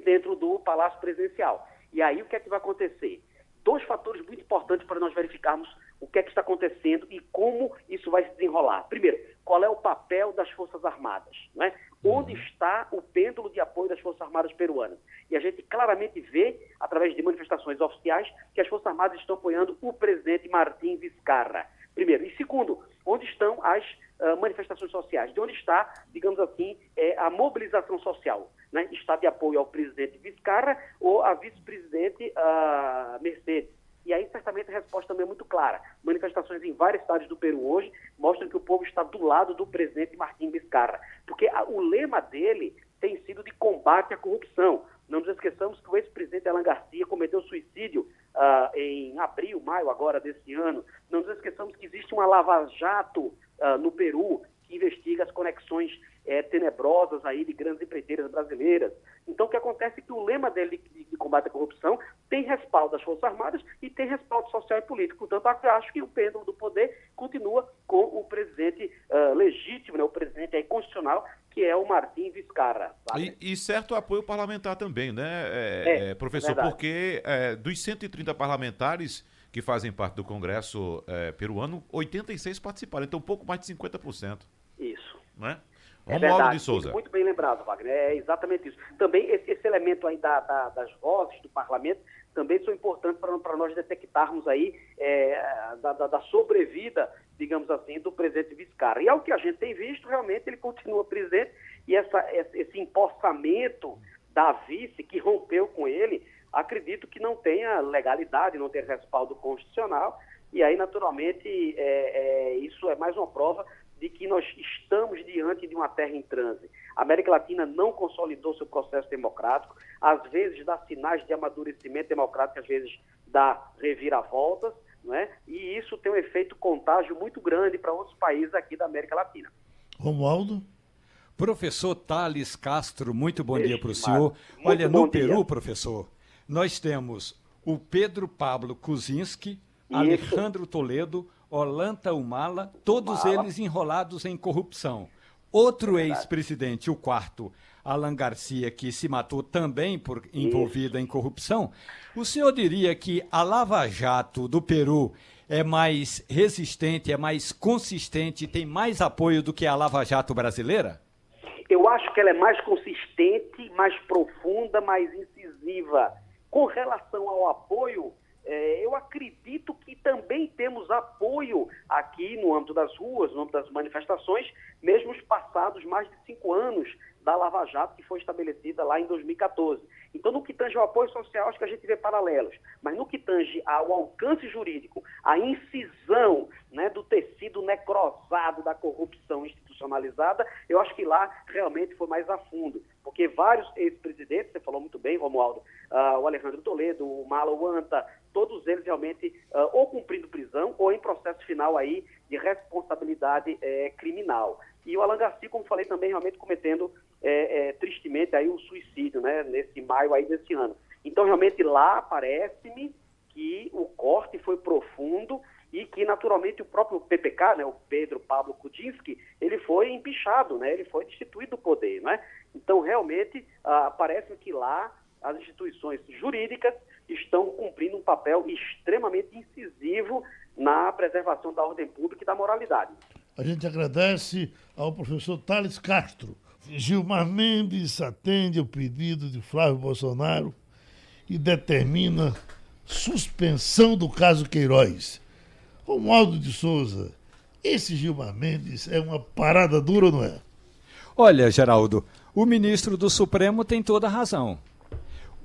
dentro do Palácio Presidencial. E aí o que é que vai acontecer? Dois fatores muito importantes para nós verificarmos o que é que está acontecendo e como isso vai se desenrolar. Primeiro, qual é o papel das Forças Armadas? Né? Onde está o pêndulo de apoio das Forças Armadas peruanas? E a gente claramente vê, através de manifestações oficiais, que as Forças Armadas estão apoiando o presidente Martim Vizcarra. Primeiro. E segundo, onde estão as uh, manifestações sociais? De onde está, digamos assim, é, a mobilização social? Né? Está de apoio ao presidente Vizcarra ou à vice-presidente uh, Mercedes? E aí, certamente, a resposta também é muito clara. Manifestações em várias cidades do Peru hoje mostram que o povo está do lado do presidente Martim Vizcarra, porque a, o lema dele tem sido de combate à corrupção. Não nos esqueçamos que o ex-presidente Alan Garcia cometeu suicídio uh, em abril, maio agora desse ano. Não nos esqueçamos que existe uma lava-jato uh, no Peru que investiga as conexões é, tenebrosas aí de grandes empreiteiras brasileiras. Então, o que acontece é que o lema dele de, combate à corrupção tem respaldo das Forças Armadas e tem respaldo social e político. Portanto, eu acho que o pêndulo do poder continua com o presidente uh, legítimo, né, o presidente aí, constitucional, que é o Martim Vizcarra. E, e, certo apoio parlamentar também, né, é, é, é professor? porque é, dos 130 parlamentares que fazem parte do Congresso é, peruano, 86 participaram, então pouco mais de 50%. Isso. Né? É Romualdo verdade, de Souza. Muito bem lembrado, Wagner. É exatamente isso. Também esse, esse elemento aí da, da, das vozes do parlamento também são importantes para nós detectarmos aí é, da, da, da, sobrevida, digamos assim, do presidente Vizcarra. E ao que a gente tem visto, realmente ele continua presidente e essa, esse empossamento da vice que rompeu com ele, acredito que não tenha legalidade, não tenha respaldo constitucional. E aí, naturalmente, é, é, isso é mais uma prova de que nós estamos diante de uma terra em transe. A América Latina não consolidou seu processo democrático, às vezes dá sinais de amadurecimento democrático, às vezes dá reviravoltas, não é? e isso tem um efeito contágio muito grande para outros países aqui da América Latina. Romualdo? Professor Thales Castro, muito bom dia para o senhor. Olha, no Peru, dia. professor, nós temos o Pedro Pablo Kuczynski, Alejandro Toledo, Olanta Humala, todos Humala. eles enrolados em corrupção. Outro é ex-presidente, o quarto, Alan Garcia, que se matou também por envolvido em corrupção. O senhor diria que a Lava Jato do Peru é mais resistente, é mais consistente, tem mais apoio do que a Lava Jato brasileira? Eu acho que ela é mais consistente, mais profunda, mais incisiva. Com relação ao apoio, é, eu acredito que também temos apoio aqui no âmbito das ruas, no âmbito das manifestações, mesmo os passados mais de cinco anos da Lava Jato, que foi estabelecida lá em 2014. Então, no que tange ao apoio social, acho que a gente vê paralelos. Mas no que tange ao alcance jurídico, a incisão né, do tecido necrosado da corrupção institucionalizada, eu acho que lá realmente foi mais a fundo. Porque vários ex-presidentes, você falou muito bem, Romualdo, uh, o Alejandro Toledo, o Malo Anta, todos eles realmente uh, ou cumprindo prisão ou em processo final aí de responsabilidade é, criminal. E o Alan Garcia, como falei também, realmente cometendo é, é, tristemente aí um suicídio, né, nesse maio aí desse ano. Então, realmente lá parece-me que o corte foi profundo e que naturalmente o próprio PPK, né, o Pedro Pablo Kuczynski, ele foi empichado, né, ele foi destituído do poder, né? Então, realmente, ah, parece que lá as instituições jurídicas estão cumprindo um papel extremamente incisivo na preservação da ordem pública e da moralidade. A gente agradece ao professor Thales Castro. Gilmar Mendes atende o pedido de Flávio Bolsonaro e determina suspensão do caso Queiroz. Romualdo de Souza, esse Gilmar Mendes é uma parada dura não é? Olha, Geraldo, o ministro do Supremo tem toda a razão.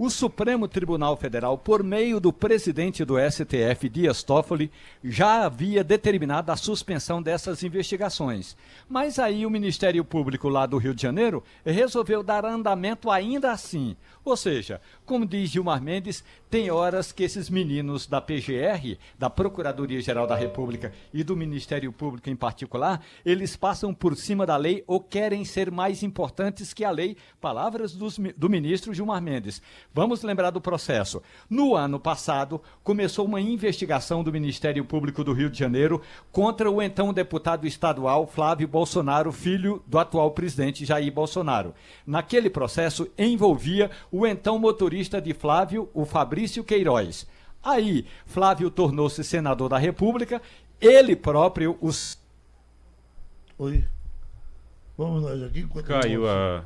O Supremo Tribunal Federal, por meio do presidente do STF, Dias Toffoli, já havia determinado a suspensão dessas investigações. Mas aí o Ministério Público lá do Rio de Janeiro resolveu dar andamento ainda assim. Ou seja, como diz Gilmar Mendes, tem horas que esses meninos da PGR, da Procuradoria-Geral da República e do Ministério Público em particular, eles passam por cima da lei ou querem ser mais importantes que a lei. Palavras dos, do ministro Gilmar Mendes. Vamos lembrar do processo. No ano passado, começou uma investigação do Ministério Público do Rio de Janeiro contra o então deputado estadual Flávio Bolsonaro, filho do atual presidente Jair Bolsonaro. Naquele processo envolvia o então motorista de Flávio, o Fabrício Queiroz. Aí, Flávio tornou-se senador da República, ele próprio, os. Oi. Vamos nós aqui. Caiu a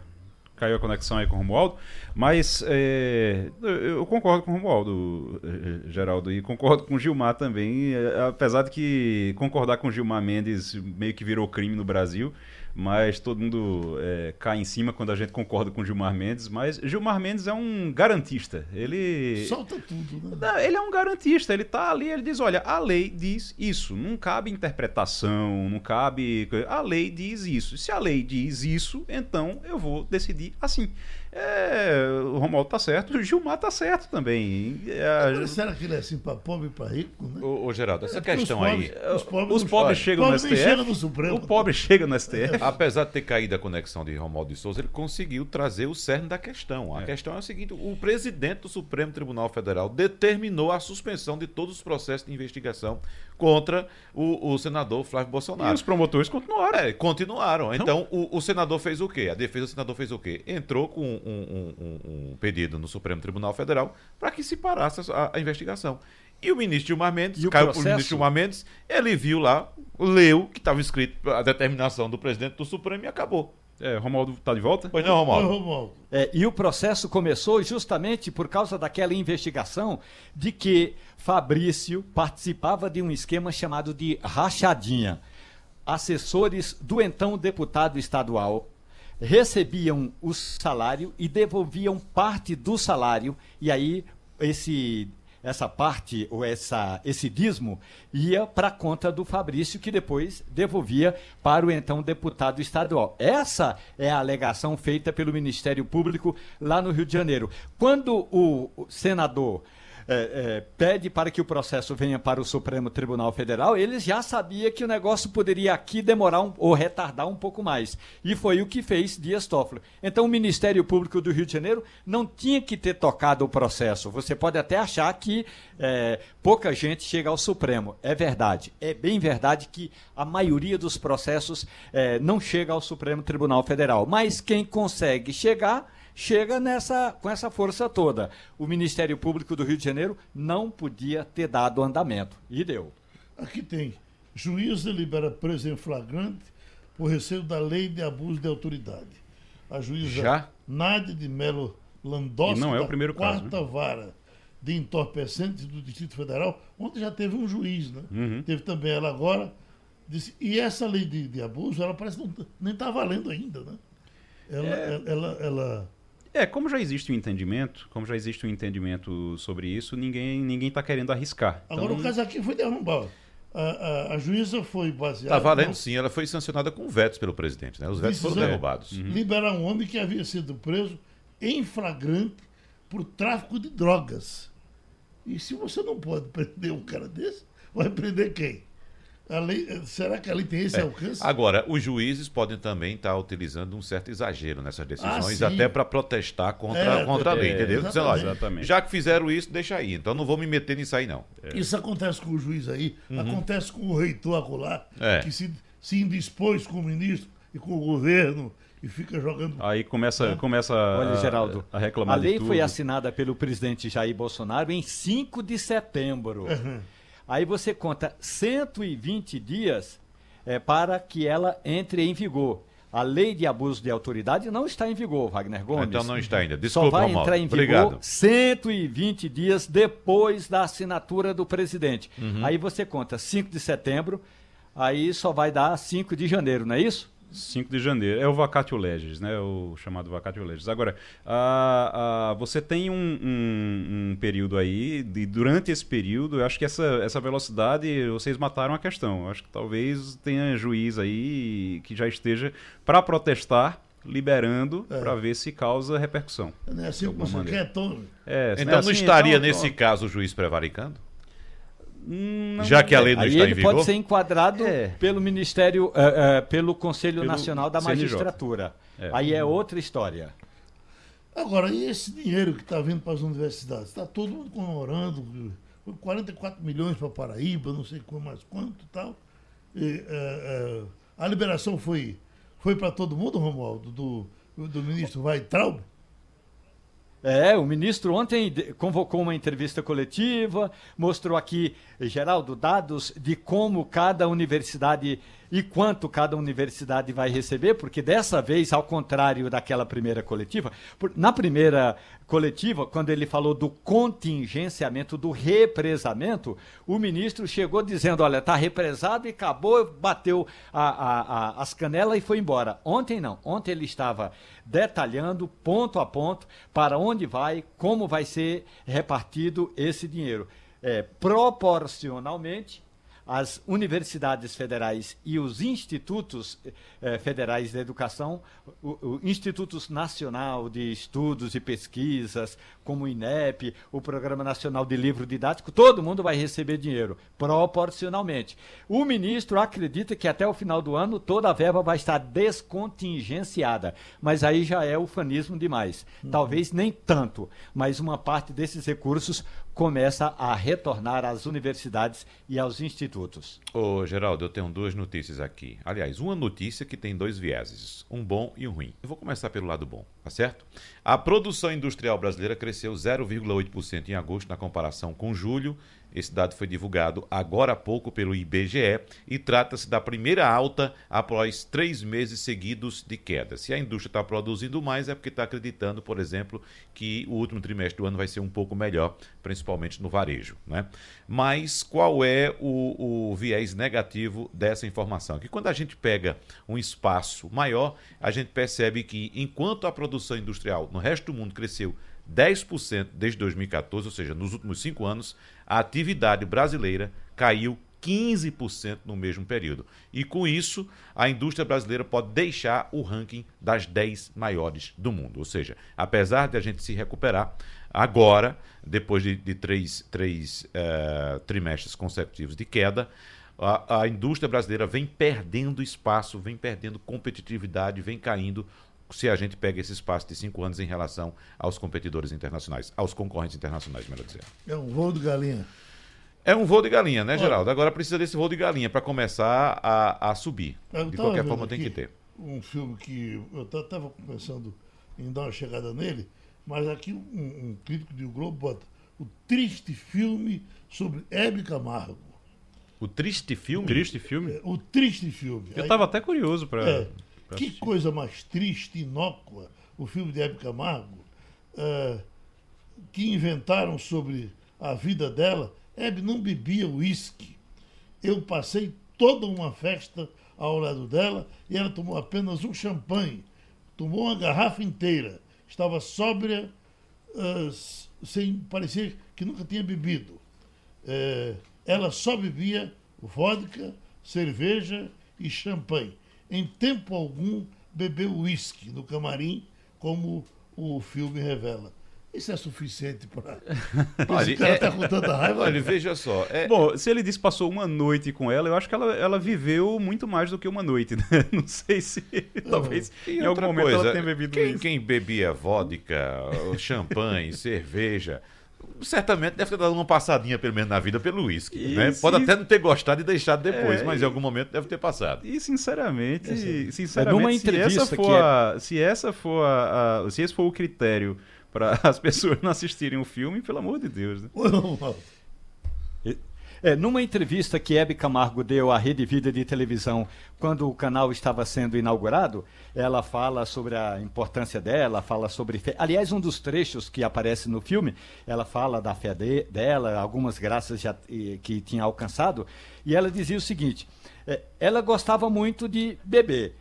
caiu a conexão aí com o Romualdo, mas é, eu concordo com o Romualdo, é, Geraldo, e concordo com o Gilmar também, é, apesar de que concordar com o Gilmar Mendes meio que virou crime no Brasil, mas todo mundo é, cai em cima quando a gente concorda com Gilmar Mendes. Mas Gilmar Mendes é um garantista. Ele. Solta tudo, né? Ele é um garantista. Ele tá ali, ele diz: olha, a lei diz isso. Não cabe interpretação, não cabe. A lei diz isso. Se a lei diz isso, então eu vou decidir assim. É, o Romualdo tá certo, o Gilmar tá certo também. É, Agora, será que ele é assim para pobre e para rico? Né? Ô, ô, Geraldo, essa é questão pobres, aí. Os pobres, os pobres chegam pobre no STF. Chega no Supremo. O pobre chega no STF. Apesar de ter caído a conexão de Romualdo de Souza, ele conseguiu trazer o cerne da questão. A é. questão é o seguinte: o presidente do Supremo Tribunal Federal determinou a suspensão de todos os processos de investigação contra o, o senador Flávio Bolsonaro. E os promotores continuaram. É, continuaram. Então, o, o, senador fez o quê? A defesa do senador fez o quê? Entrou com um, um, um pedido no Supremo Tribunal Federal para que se parasse a, a, investigação. E o ministro Gilmar Mendes, e caiu o ministro Gilmar Mendes, ele viu lá, leu que estava escrito a determinação do presidente do Supremo e acabou. É, Romualdo está de volta? Pois não, Oi, Romualdo? Romualdo. É, e o processo começou justamente por causa daquela investigação de que Fabrício participava de um esquema chamado de rachadinha. Assessores do então deputado estadual recebiam o salário e devolviam parte do salário, e aí esse essa parte ou essa esse dízimo ia para conta do Fabrício que depois devolvia para o então deputado estadual. Essa é a alegação feita pelo Ministério Público lá no Rio de Janeiro. Quando o senador é, é, pede para que o processo venha para o Supremo Tribunal Federal, eles já sabia que o negócio poderia aqui demorar um, ou retardar um pouco mais. E foi o que fez Dias Toffoli. Então o Ministério Público do Rio de Janeiro não tinha que ter tocado o processo. Você pode até achar que é, pouca gente chega ao Supremo. É verdade. É bem verdade que a maioria dos processos é, não chega ao Supremo Tribunal Federal. Mas quem consegue chegar chega nessa com essa força toda. O Ministério Público do Rio de Janeiro não podia ter dado andamento e deu. Aqui tem. Juíza libera preso em flagrante por receio da lei de abuso de autoridade. A juíza Já? Nádia de Melo Landowski, E não é o primeiro caso, quarta vara de entorpecentes do Distrito Federal, onde já teve um juiz, né? Uhum. Teve também ela agora. Disse, e essa lei de, de abuso, ela parece que não, nem está valendo ainda, né? Ela, É. ela, ela, ela- É, como já existe um entendimento, como já existe um entendimento sobre isso, ninguém ninguém está querendo arriscar. Agora Então, o caso aqui foi derrubado. A, a, a juíza foi baseada. Tá valendo não- sim, ela foi sancionada com vetos pelo presidente, né? Os vetos foram Decisão. derrubados. liberar um homem que havia sido preso em flagrante por tráfico de drogas. E se você não pode prender um cara desse, vai prender quem? Lei, será que a lei tem esse alcance? Agora, os juízes podem também estar utilizando um certo exagero nessas decisões, Ah, até para protestar contra, É, contra a lei, é, entendeu? Sei lá, exatamente. já que fizeram isso, deixa aí. Então não vou me meter nisso aí, não. Isso acontece com o juiz aí, acontece com o reitor acolá, É. que se, se indispôs com o ministro e com o governo e fica jogando. Aí começa, começa Olha, a, Geraldo, a reclamar a lei de tudo. foi assinada pelo presidente Jair Bolsonaro em 5 de setembro. Aí você conta 120 dias é, para que ela entre em vigor. A lei de abuso de autoridade não está em vigor, Wagner Gomes. Então não está ainda. Só Desculpa, vai Romualdo. entrar em vigor Obrigado. 120 dias depois da assinatura do presidente. Uhum. Aí você conta 5 de setembro, aí só vai dar 5 de janeiro, não é isso? 5 de janeiro. É o vacatio legis, né? O chamado vacatio legis. Agora, a, a- você tem um, um- um período aí, e durante esse período, eu acho que essa, essa velocidade, vocês mataram a questão. Eu acho que talvez tenha juiz aí que já esteja para protestar, liberando, É. para ver se causa repercussão. Né? Assim de alguma você maneira. quer, Tom. É, Então né, não assim, estaria então, nesse caso o juiz prevaricando? Hum, não- Já que a lei não está em ele vigor? pode ser enquadrado É. pelo Ministério, eh, eh, pelo Conselho Pelo Nacional da. Magistratura. É. Aí é outra história. Agora, e esse dinheiro que está vindo para as universidades? Está todo mundo comemorando. Foi 44 milhões para Paraíba, não sei mais quanto e tal. E, eh, eh, a liberação foi, foi para todo mundo, Romualdo, do, do ministro Weitraub? É, o ministro ontem convocou uma entrevista coletiva, mostrou aqui, Geraldo, dados de como cada universidade e quanto cada universidade vai receber, porque dessa vez, ao contrário daquela primeira coletiva, por- na primeira coletiva, quando ele falou do contingenciamento, do represamento, o ministro chegou dizendo: olha, está represado e acabou, bateu a- a- a- as canelas e foi embora. Ontem não, ontem ele estava detalhando ponto a ponto para onde vai, como vai ser repartido esse dinheiro. É, proporcionalmente as universidades federais e os institutos eh, federais de educação, o, o Institutos Nacional de Estudos e Pesquisas, como o INEP, o Programa Nacional de Livro Didático, todo mundo vai receber dinheiro, proporcionalmente. O ministro acredita que até o final do ano toda a verba vai estar descontingenciada, mas aí já é ufanismo demais. Talvez nem tanto, mas uma parte desses recursos começa a retornar às universidades e aos institutos. Ô, Geraldo, eu tenho duas notícias aqui. Aliás, uma notícia que tem dois vieses, um bom e um ruim. Eu vou começar pelo lado bom, tá certo? A produção industrial brasileira cresceu 0,8% em agosto na comparação com julho, Esse dado foi divulgado agora há pouco pelo IBGE e trata-se da primeira alta após três meses seguidos de queda. Se a indústria está produzindo mais, é porque está acreditando, por exemplo, que o último trimestre do ano vai ser um pouco melhor, principalmente no varejo. Né? Mas qual é o, o viés negativo dessa informação? Que quando a gente pega um espaço maior, a gente percebe que enquanto a produção industrial no resto do mundo cresceu 10% desde 2014, ou seja, nos últimos cinco anos, a atividade brasileira caiu 15% no mesmo período. E com isso, a indústria brasileira pode deixar o ranking das 10 maiores do mundo. Ou seja, apesar de a gente se recuperar, agora, depois de, de três, três uh, trimestres consecutivos de queda, a, a indústria brasileira vem perdendo espaço, vem perdendo competitividade, vem caindo se a gente pega esse espaço de cinco anos em relação aos competidores internacionais, aos concorrentes internacionais, melhor dizer. É um voo de galinha. É um voo de galinha, né, Geraldo? Agora precisa desse voo de galinha para começar a, a subir. Eu de qualquer forma, tem que ter. Um filme que eu estava pensando em dar uma chegada nele, mas aqui um, um crítico de O Globo bota o triste filme sobre Hebe Camargo. O triste filme? Triste filme? É, o triste filme. Eu estava até curioso para. É, que coisa mais triste, inócua, o filme de Hebe Camargo, é, que inventaram sobre a vida dela. Hebe não bebia uísque. Eu passei toda uma festa ao lado dela e ela tomou apenas um champanhe. Tomou uma garrafa inteira. Estava sóbria, s- sem parecer que nunca tinha bebido. É, ela só bebia vodka, cerveja e champanhe. Em tempo algum bebeu uísque no camarim, como o filme revela. Isso é suficiente para. Olha, Esse cara é- está com tanta raiva. Olha, veja só. É, Bom, se ele disse que passou uma noite com ela, eu acho que ela, ela viveu muito mais do que uma noite, né? Não sei se talvez E em algum momento ela tenha bebido quem, isso. quem bebia vodka, champanhe, cerveja, certamente deve ter dado uma passadinha, pelo menos, na vida pelo uísque. Né? Pode isso. até não ter gostado e deixado depois, É, mas em algum momento deve ter passado. E sinceramente, É, sinceramente, numa se essa for é- a, se essa for a, a- se esse for o critério para as pessoas não assistirem o filme, pelo amor de Deus, né? É, numa entrevista que Hebe Camargo deu à Rede Vida de televisão quando o canal estava sendo inaugurado, ela fala sobre a importância dela, fala sobre fé. Aliás, um dos trechos que aparece no filme, ela fala da fé de- dela, algumas graças já, que tinha alcançado, e ela dizia o seguinte: eh, ela gostava muito de beber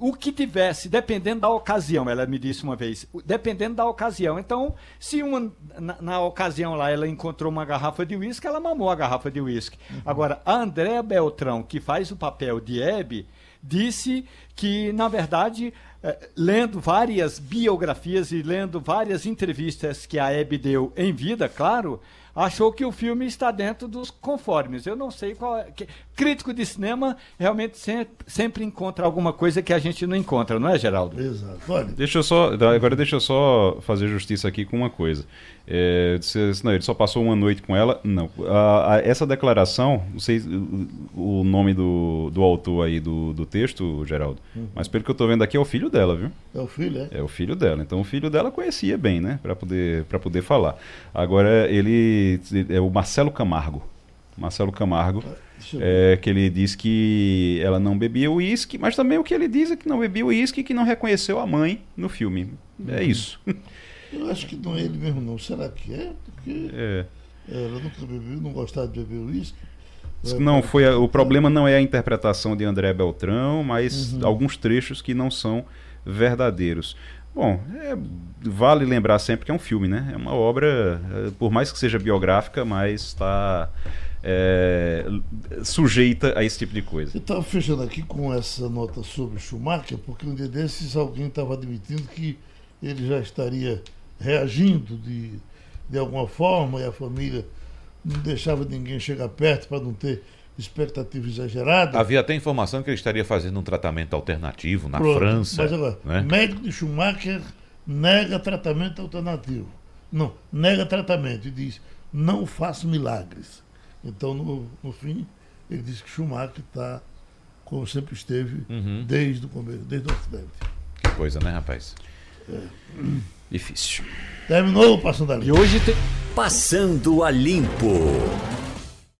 o que tivesse, dependendo da ocasião, ela me disse uma vez, dependendo da ocasião. Então, se uma, na, na ocasião lá ela encontrou uma garrafa de uísque, ela mamou a garrafa de uísque. Agora, a Andréa Beltrão, que faz o papel de Hebe, disse que, na verdade, eh, lendo várias biografias e lendo várias entrevistas que a Hebe deu em vida, claro, achou que o filme está dentro dos conformes. Eu não sei qual é. que- crítico de cinema realmente sempre, sempre encontra alguma coisa que a gente não encontra, não é, Geraldo? Exato. Olha, Deixa eu só, agora deixa eu só fazer justiça aqui com uma coisa. É, se- se não, ele só passou uma noite com ela? Não. A- a- essa declaração, não sei o, nome do, do autor aí do, do texto, Geraldo, mas pelo que eu estou vendo aqui é o filho dela, viu? é o filho, é? É o filho dela. Então o filho dela conhecia bem, né? Para poder, pra poder falar. Agora ele é o Marcelo Camargo. Marcelo Camargo, ver. é, que ele diz que ela não bebia uísque, mas também o que ele diz é que não bebia uísque e que não reconheceu a mãe no filme. É isso. Eu acho que não é ele mesmo, não. Será que é? Porque É. ela nunca bebeu, não gostava de beber uísque. Não foi a- o problema não é a interpretação de André Beltrão, mas alguns trechos que não são verdadeiros. Bom, é, vale lembrar sempre que é um filme, né? É uma obra, é, por mais que seja biográfica, mas está é, sujeita a esse tipo de coisa. Eu estava fechando aqui com essa nota sobre Schumacher, porque um dia desses alguém estava admitindo que ele já estaria reagindo de, de alguma forma e a família não deixava ninguém chegar perto para não ter expectativa exagerada. Havia até informação que ele estaria fazendo um tratamento alternativo na Pronto. França. Mas agora, né? médico de Schumacher nega tratamento alternativo. Não, nega tratamento e diz, não faço milagres. Então, no, no fim, ele diz que Schumacher está como sempre esteve Uhum. desde o começo, desde o acidente. Que coisa, né, rapaz? Difícil. Terminou o Passando a E Limpo. hoje tem. Passando a Limpo.